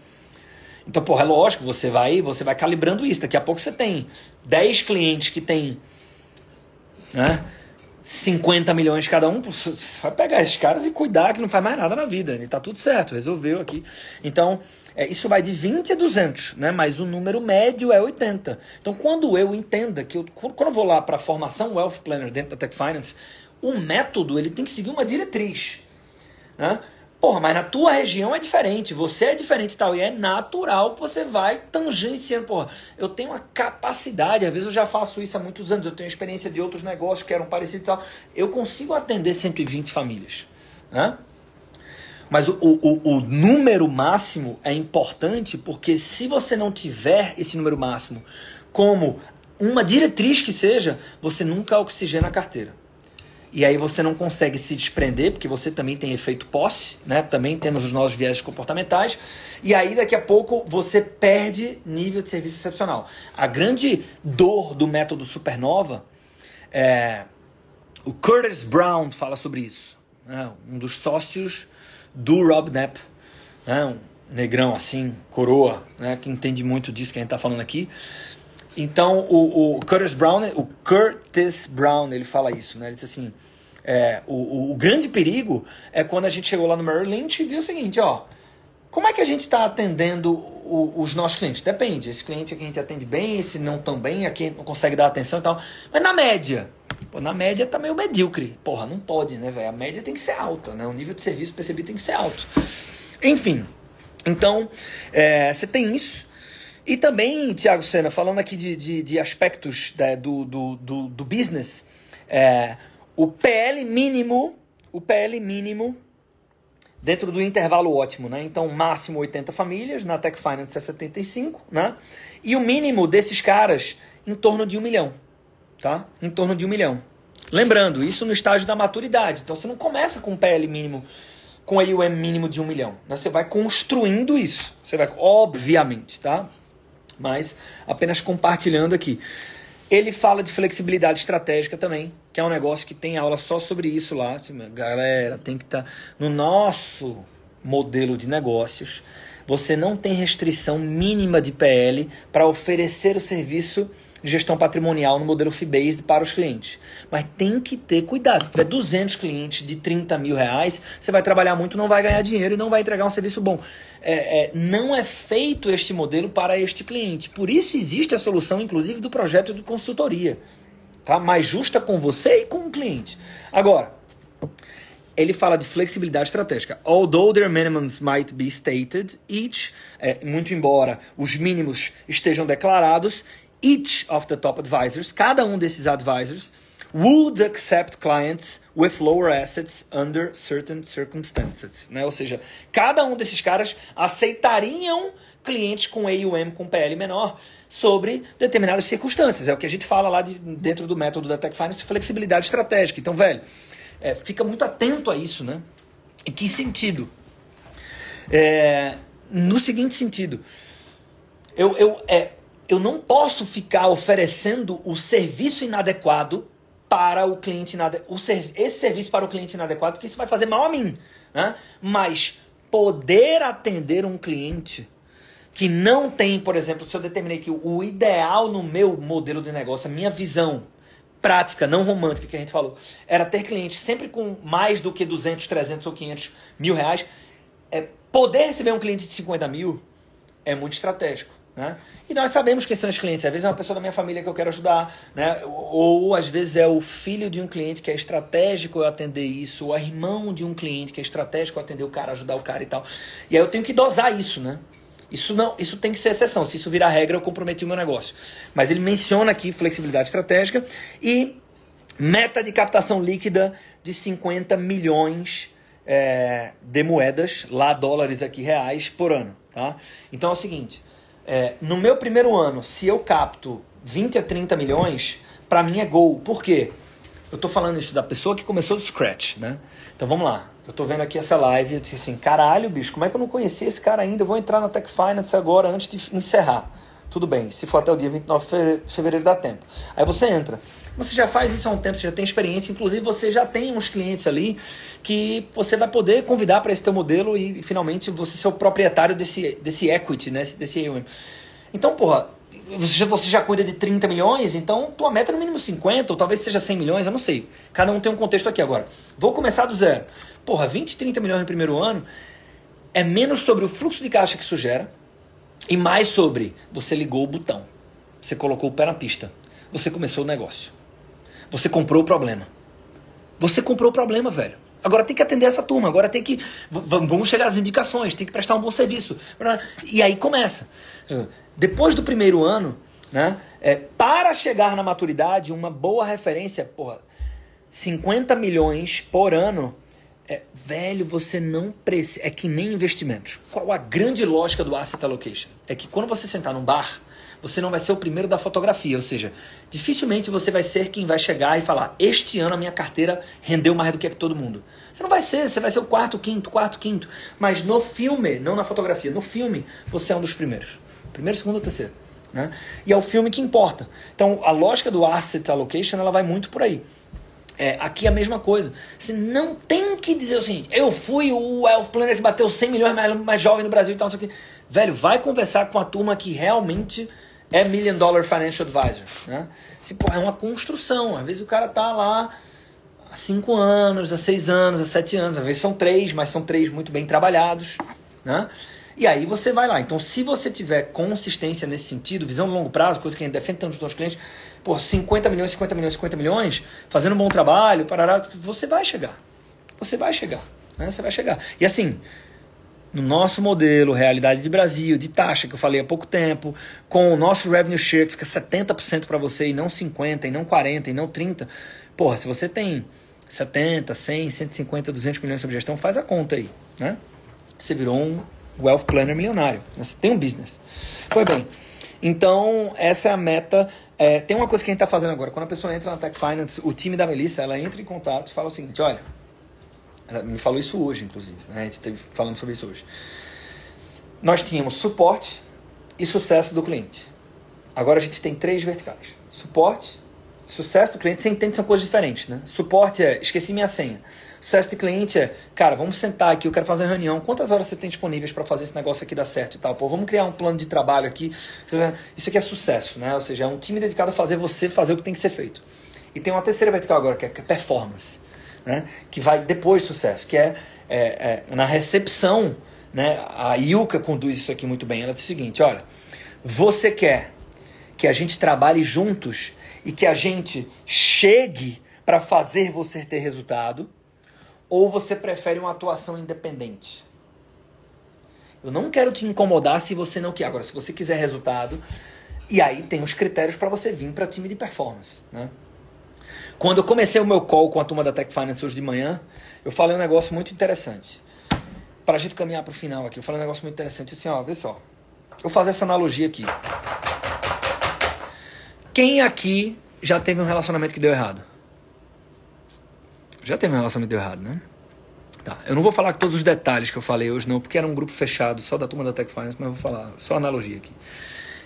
Então, porra, é lógico, você vai, você vai calibrando isso. Daqui a pouco você tem 10 clientes que tem né, 50 milhões cada um. Você vai pegar esses caras e cuidar que não faz mais nada na vida. E tá tudo certo, resolveu aqui. Então, é, isso vai de 20 a 200, né? mas o número médio é 80. Então, quando eu entenda que eu, quando eu vou lá para a formação Wealth Planner dentro da Tech Finance, o método ele tem que seguir uma diretriz. Né? Porra, mas na tua região é diferente, você é diferente e tal, e é natural que você vai tangenciando. Porra, eu tenho uma capacidade, às vezes eu já faço isso há muitos anos, eu tenho experiência de outros negócios que eram parecidos e tal. Eu consigo atender 120 famílias. Né? Mas o, o, o número máximo é importante porque se você não tiver esse número máximo como uma diretriz que seja, você nunca oxigena a carteira e aí você não consegue se desprender, porque você também tem efeito posse, né? Também temos os nossos viés comportamentais, e aí daqui a pouco você perde nível de serviço excepcional. A grande dor do método Supernova é o Curtis Brown fala sobre isso, né? um dos sócios do Rob Knapp, né? um negrão assim, coroa, né? que entende muito disso que a gente está falando aqui. Então, o, o Curtis Brown, o Curtis Brown, ele fala isso, né? Ele diz assim, é, o, o, grande perigo é quando a gente chegou lá no Merrill Lynch e viu o seguinte, ó, como é que a gente está atendendo o, os nossos clientes? Depende, esse cliente aqui a gente atende bem, esse não tão bem, aqui a gente não consegue dar atenção e tal, mas na média, pô, na média tá meio medíocre, porra, não pode, né, velho? A média tem que ser alta, né? O nível de serviço percebido tem que ser alto. Enfim, então, é, você tem isso, e também, Tiago Sena, falando aqui de, de, de aspectos né, do, do, do, do, business, é, o PL mínimo, o PL mínimo dentro do intervalo ótimo, né? Então, máximo 80 famílias, na Tech Finance é 75, né? E o mínimo desses caras em torno de um milhão, tá? Em torno de um milhão. Lembrando, isso no estágio da maturidade. Então, você não começa com um PL mínimo, com AUM mínimo de um milhão. Né? Você vai construindo isso. Você vai, obviamente, tá? Mas apenas compartilhando aqui. Ele fala de flexibilidade estratégica também, que é um negócio que tem aula só sobre isso lá. Galera, tem que estar tá no nosso modelo de negócios. Você não tem restrição mínima de PL para oferecer o serviço gestão patrimonial no modelo fee-based para os clientes. Mas tem que ter cuidado. Se tiver 200 clientes de 30 mil reais, você vai trabalhar muito, não vai ganhar dinheiro e não vai entregar um serviço bom. É, é, não é feito este modelo para este cliente. Por isso existe a solução, inclusive, do projeto de consultoria. Tá? Mais justa com você e com o cliente. Agora, ele fala de flexibilidade estratégica. Although their minimums might be stated, each, é, muito embora os mínimos estejam declarados, each of the top advisors, cada um desses advisors, would accept clients with lower assets under certain circumstances. Né? Ou seja, cada um desses caras aceitariam clientes com AUM com PL menor sobre determinadas circunstâncias. É o que a gente fala lá de, dentro do método da Tech Finance, flexibilidade estratégica. Então, velho, é, fica muito atento a isso, né? Em que sentido? É, no seguinte sentido, eu, eu, é, eu não posso ficar oferecendo o serviço inadequado para o cliente inadequado, esse serviço para o cliente inadequado, porque isso vai fazer mal a mim. Né? Mas poder atender um cliente que não tem, por exemplo, se eu determinei que o ideal no meu modelo de negócio, a minha visão prática, não romântica que a gente falou, era ter clientes sempre com mais do que 200, 300 ou 500 mil reais, é, poder receber um cliente de 50 mil é muito estratégico. Né? E nós sabemos quem são os clientes. Às vezes é uma pessoa da minha família que eu quero ajudar, né? ou às vezes é o filho de um cliente que é estratégico eu atender isso, ou é irmão de um cliente que é estratégico eu atender o cara, ajudar o cara e tal. E aí eu tenho que dosar isso, né? Isso não, isso tem que ser exceção. Se isso virar regra, eu comprometi o meu negócio. Mas ele menciona aqui flexibilidade estratégica e meta de captação líquida de 50 milhões é, de moedas, lá dólares aqui reais, por ano. Tá? Então é o seguinte, é, no meu primeiro ano, se eu capto 20 a 30 milhões, para mim é gol. Por quê? Eu tô falando isso da pessoa que começou do scratch, né? Então vamos lá. Eu tô vendo aqui essa live e disse assim, caralho, bicho, como é que eu não conhecia esse cara ainda? Eu vou entrar na Tech Finance agora antes de encerrar. Tudo bem, se for até o dia 29 de fevereiro dá tempo. Aí você entra. Você já faz isso há um tempo, você já tem experiência, inclusive você já tem uns clientes ali que você vai poder convidar para esse teu modelo e, finalmente você ser o proprietário desse, desse equity, né? desse AUM. Então, porra, você já, você já cuida de 30 milhões, então tua meta é no mínimo 50, ou talvez seja 100 milhões, eu não sei. Cada um tem um contexto aqui agora. Vou começar do zero. Porra, 20, 30 milhões no primeiro ano é menos sobre o fluxo de caixa que isso gera e mais sobre você ligou o botão. Você colocou o pé na pista. Você começou o negócio. Você comprou o problema. Você comprou o problema, velho. Agora tem que atender essa turma, agora tem que. Vamos chegar às indicações, tem que prestar um bom serviço. E aí começa. Depois do primeiro ano, né, é, para chegar na maturidade, uma boa referência, porra, 50 milhões por ano, é, velho, você não precisa. É que nem investimentos. Qual a grande lógica do asset allocation? É que quando você sentar num bar, você não vai ser o primeiro da fotografia, ou seja, dificilmente você vai ser quem vai chegar e falar: Este ano a minha carteira rendeu mais do que todo mundo. Você não vai ser, você vai ser o quarto, quinto, quarto, quinto. Mas no filme, não na fotografia, no filme, você é um dos primeiros. Primeiro, segundo, terceiro. Né? E é o filme que importa. Então, a lógica do asset allocation ela vai muito por aí. É, aqui é a mesma coisa. Você não tem que dizer o seguinte: eu fui o Elf Planner que bateu 100 milhões mais, mais jovem no Brasil e tal, não sei o quê. Velho, vai conversar com a turma que realmente é Million Dollar Financial Advisor. Né? Se, pô, é uma construção. Às vezes o cara tá lá há 5 anos, há 6 anos, há 7 anos. Às vezes são 3, mas são 3 muito bem trabalhados. Né? E aí você vai lá. Então, se você tiver consistência nesse sentido, visão de longo prazo, coisa que a gente defende tanto dos nossos clientes, por 50 milhões, 50 milhões, 50 milhões, fazendo um bom trabalho, parará, você vai chegar. Você vai chegar. Né? Você vai chegar. E assim, no nosso modelo, realidade de Brasil, de taxa, que eu falei há pouco tempo, com o nosso revenue share que fica 70% para você e não 50%, e não 40%, e não 30%. Porra, se você tem 70, 100, 150, 200 milhões sobre gestão, faz a conta aí, né? Você virou um wealth planner milionário. Né? Você tem um business. Pois bem, então essa é a meta. É, tem uma coisa que a gente está fazendo agora. Quando a pessoa entra na Tech Finance, o time da Melissa, ela entra em contato e fala o seguinte, olha, ela me falou isso hoje, inclusive. Né? A gente esteve falando sobre isso hoje. Nós tínhamos suporte e sucesso do cliente. Agora a gente tem três verticais. Suporte, sucesso do cliente, você entende que são coisas diferentes, né? Suporte é, esqueci minha senha. Sucesso de cliente é, cara, vamos sentar aqui, eu quero fazer uma reunião. Quantas horas você tem disponíveis para fazer esse negócio aqui dar certo e tal? Pô, vamos criar um plano de trabalho aqui. Isso aqui é sucesso, né? Ou seja, é um time dedicado a fazer você fazer o que tem que ser feito. E tem uma terceira vertical agora, que é performance né? que vai depois do sucesso, que é, é, é, na recepção, né? a Ilka conduz isso aqui muito bem. Ela diz o seguinte: olha, você quer que a gente trabalhe juntos e que a gente chegue para fazer você ter resultado, ou você prefere uma atuação independente? Eu não quero te incomodar se você não quer. Agora, se você quiser resultado, e aí tem os critérios para você vir para time de performance, né? Quando eu comecei o meu call com a turma da Tech Finance hoje de manhã, eu falei um negócio muito interessante. Para a gente caminhar para o final aqui, eu falei um negócio muito interessante. Assim, ó, vê só. Eu vou fazer essa analogia aqui. Quem aqui já teve um relacionamento que deu errado? Já teve um relacionamento que deu errado, né? Tá. Eu não vou falar todos os detalhes que eu falei hoje, não, porque era um grupo fechado só da turma da Tech Finance, mas eu vou falar só analogia aqui.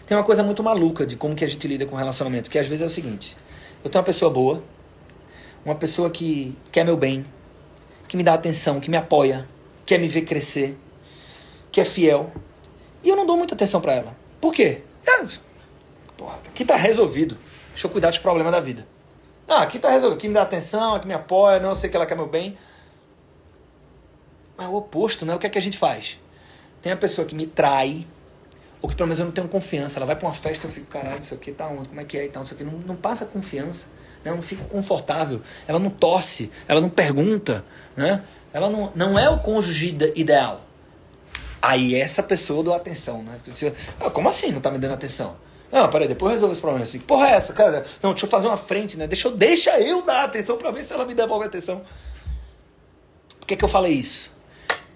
Tem uma coisa muito maluca de como que a gente lida com relacionamento, que às vezes é o seguinte: eu tenho uma pessoa boa, uma pessoa que quer meu bem, que me dá atenção, que me apoia, quer me ver crescer, que é fiel. E eu não dou muita atenção para ela. Por quê? É, porra, aqui tá resolvido. Deixa eu cuidar dos problemas da vida. Ah, aqui tá resolvido. Aqui me dá atenção, aqui me apoia, não sei que ela quer meu bem. Mas é o oposto, né? O que é que a gente faz? Tem a pessoa que me trai, ou que pelo menos eu não tenho confiança. Ela vai pra uma festa, eu fico, caralho, isso aqui tá onde? Como é que é e tal, isso aqui. Não, não passa confiança né? não fica confortável, ela não tosse, ela não pergunta, né? ela não, não é o cônjuge ideal. Aí essa pessoa deu atenção, né? Ah, como assim não tá me dando atenção? Não, peraí, depois resolve esse problema assim. Porra, é essa, cara? Não, deixa eu fazer uma frente, né? Deixa eu, deixa eu dar atenção pra ver se ela me devolve atenção. Por que, que eu falei isso?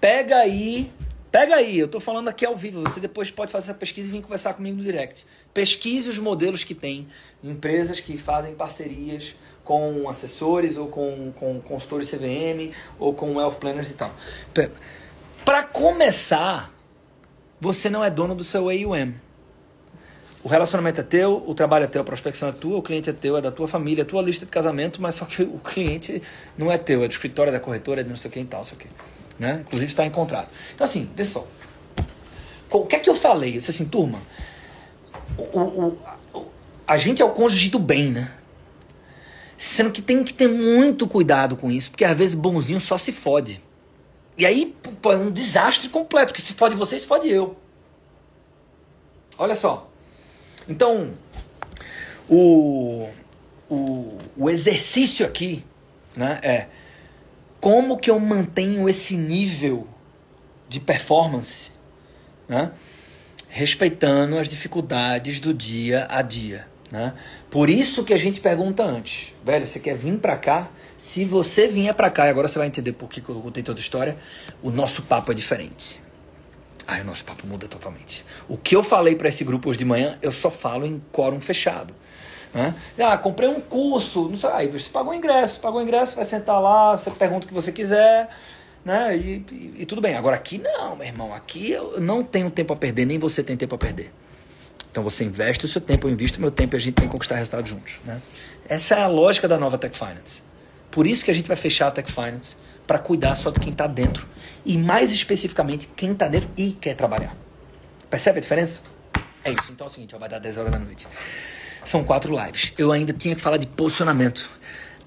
Pega aí, pega aí, eu tô falando aqui ao vivo. Você depois pode fazer essa pesquisa e vir conversar comigo no direct. Pesquise os modelos que tem, empresas que fazem parcerias com assessores ou com, com consultores CVM ou com wealth planners e tal. Para começar, você não é dono do seu AUM. O relacionamento é teu, o trabalho é teu, a prospecção é tua, o cliente é teu, é da tua família, é tua lista de casamento, mas só que o cliente não é teu, é do escritório, é da corretora, é de não sei quem e tal, sei o quê. Né? Inclusive está em contrato. Então assim, vê só. O que é que eu falei? Eu disse assim, turma, o, o, a gente é o cônjuge do bem, né? Sendo que tem que ter muito cuidado com isso, porque às vezes bonzinho só se fode. E aí, pô, é um desastre completo, que se fode você, se fode eu. Olha só. Então, o, o, o exercício aqui né, é como que eu mantenho esse nível de performance, né, respeitando as dificuldades do dia a dia. Né? Por isso que a gente pergunta antes, velho, você quer vir para cá? Se você vier para cá, e agora você vai entender por que eu contei toda a história, o nosso papo é diferente. Aí o nosso papo muda totalmente. O que eu falei para esse grupo hoje de manhã, eu só falo em quórum fechado. Né? Ah, comprei um curso, não sei, aí você pagou o ingresso, pagou o ingresso, vai sentar lá, você pergunta o que você quiser, né? E, e, e tudo bem. Agora aqui não, meu irmão, aqui eu não tenho tempo a perder, nem você tem tempo a perder. Então você investe o seu tempo, eu invisto o meu tempo e a gente tem que conquistar resultados juntos. Né? Essa é a lógica da nova Tech Finance. Por isso que a gente vai fechar a Tech Finance para cuidar só de quem está dentro. E mais especificamente, quem está dentro e quer trabalhar. Percebe a diferença? É isso. Então é o seguinte, vai dar 10 horas da noite. São quatro lives. Eu ainda tinha que falar de posicionamento.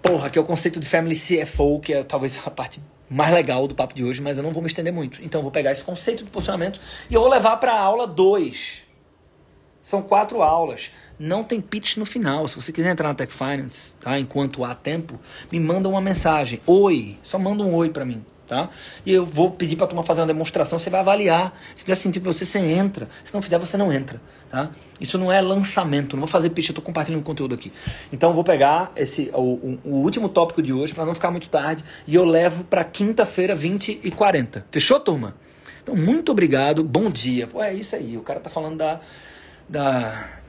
Porra, que é o conceito de Family CFO, que é talvez a parte mais legal do papo de hoje, mas eu não vou me estender muito. Então eu vou pegar esse conceito de posicionamento e eu vou levar para a aula 2. São quatro aulas. Não tem pitch no final. Se você quiser entrar na Tech Finance, tá? Enquanto há tempo, me manda uma mensagem. Oi, só manda um oi para mim, tá? E eu vou pedir para turma fazer uma demonstração, você vai avaliar. Se fizer sentido para você, você entra. Se não fizer, você não entra, tá? Isso não é lançamento, não vou fazer pitch, eu tô compartilhando conteúdo aqui. Então vou pegar esse o, o, o último tópico de hoje para não ficar muito tarde e eu levo para quinta-feira 20 e 40. Fechou, turma? Então, muito obrigado. Bom dia. Pô, é isso aí. O cara tá falando da da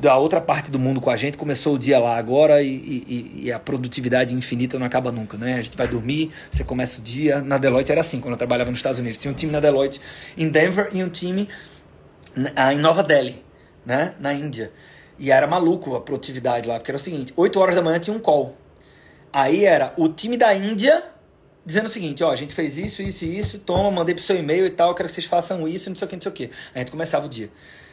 da outra parte do mundo com a gente, começou o dia lá agora e, e, e, a produtividade infinita não acaba nunca, né? A gente vai dormir, você começa o dia. Na Deloitte era assim, quando eu trabalhava nos Estados Unidos. Tinha um time na Deloitte em Denver e um time em Nova Delhi, né? Na Índia. E era maluco a produtividade lá, porque era o seguinte: 8 horas da manhã tinha um call. Aí era o time da Índia dizendo o seguinte: ó, a gente fez isso, isso e isso, toma, mandei pro seu e-mail e tal, quero que vocês façam isso, não sei o que, não sei o que. A gente começava o dia.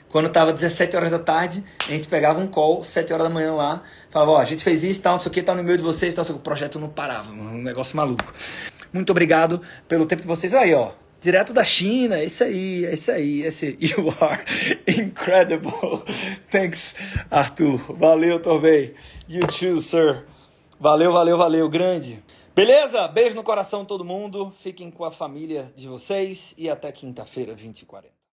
Quando tava 17 horas da tarde, a gente pegava um call, 7 horas da manhã lá, falava, ó, a gente fez isso, tal, não sei o que, tá no e-mail de vocês, tal, o projeto não parava, um negócio maluco. Muito obrigado pelo tempo de vocês. Aí, ó, direto da China, é isso aí, é isso aí, esse You are incredible. Thanks, Arthur. Valeu, Torvei. You too, sir. Valeu, valeu, valeu, grande. Beleza? Beijo no coração todo mundo. Fiquem com a família de vocês e até quinta-feira, 20 e 40.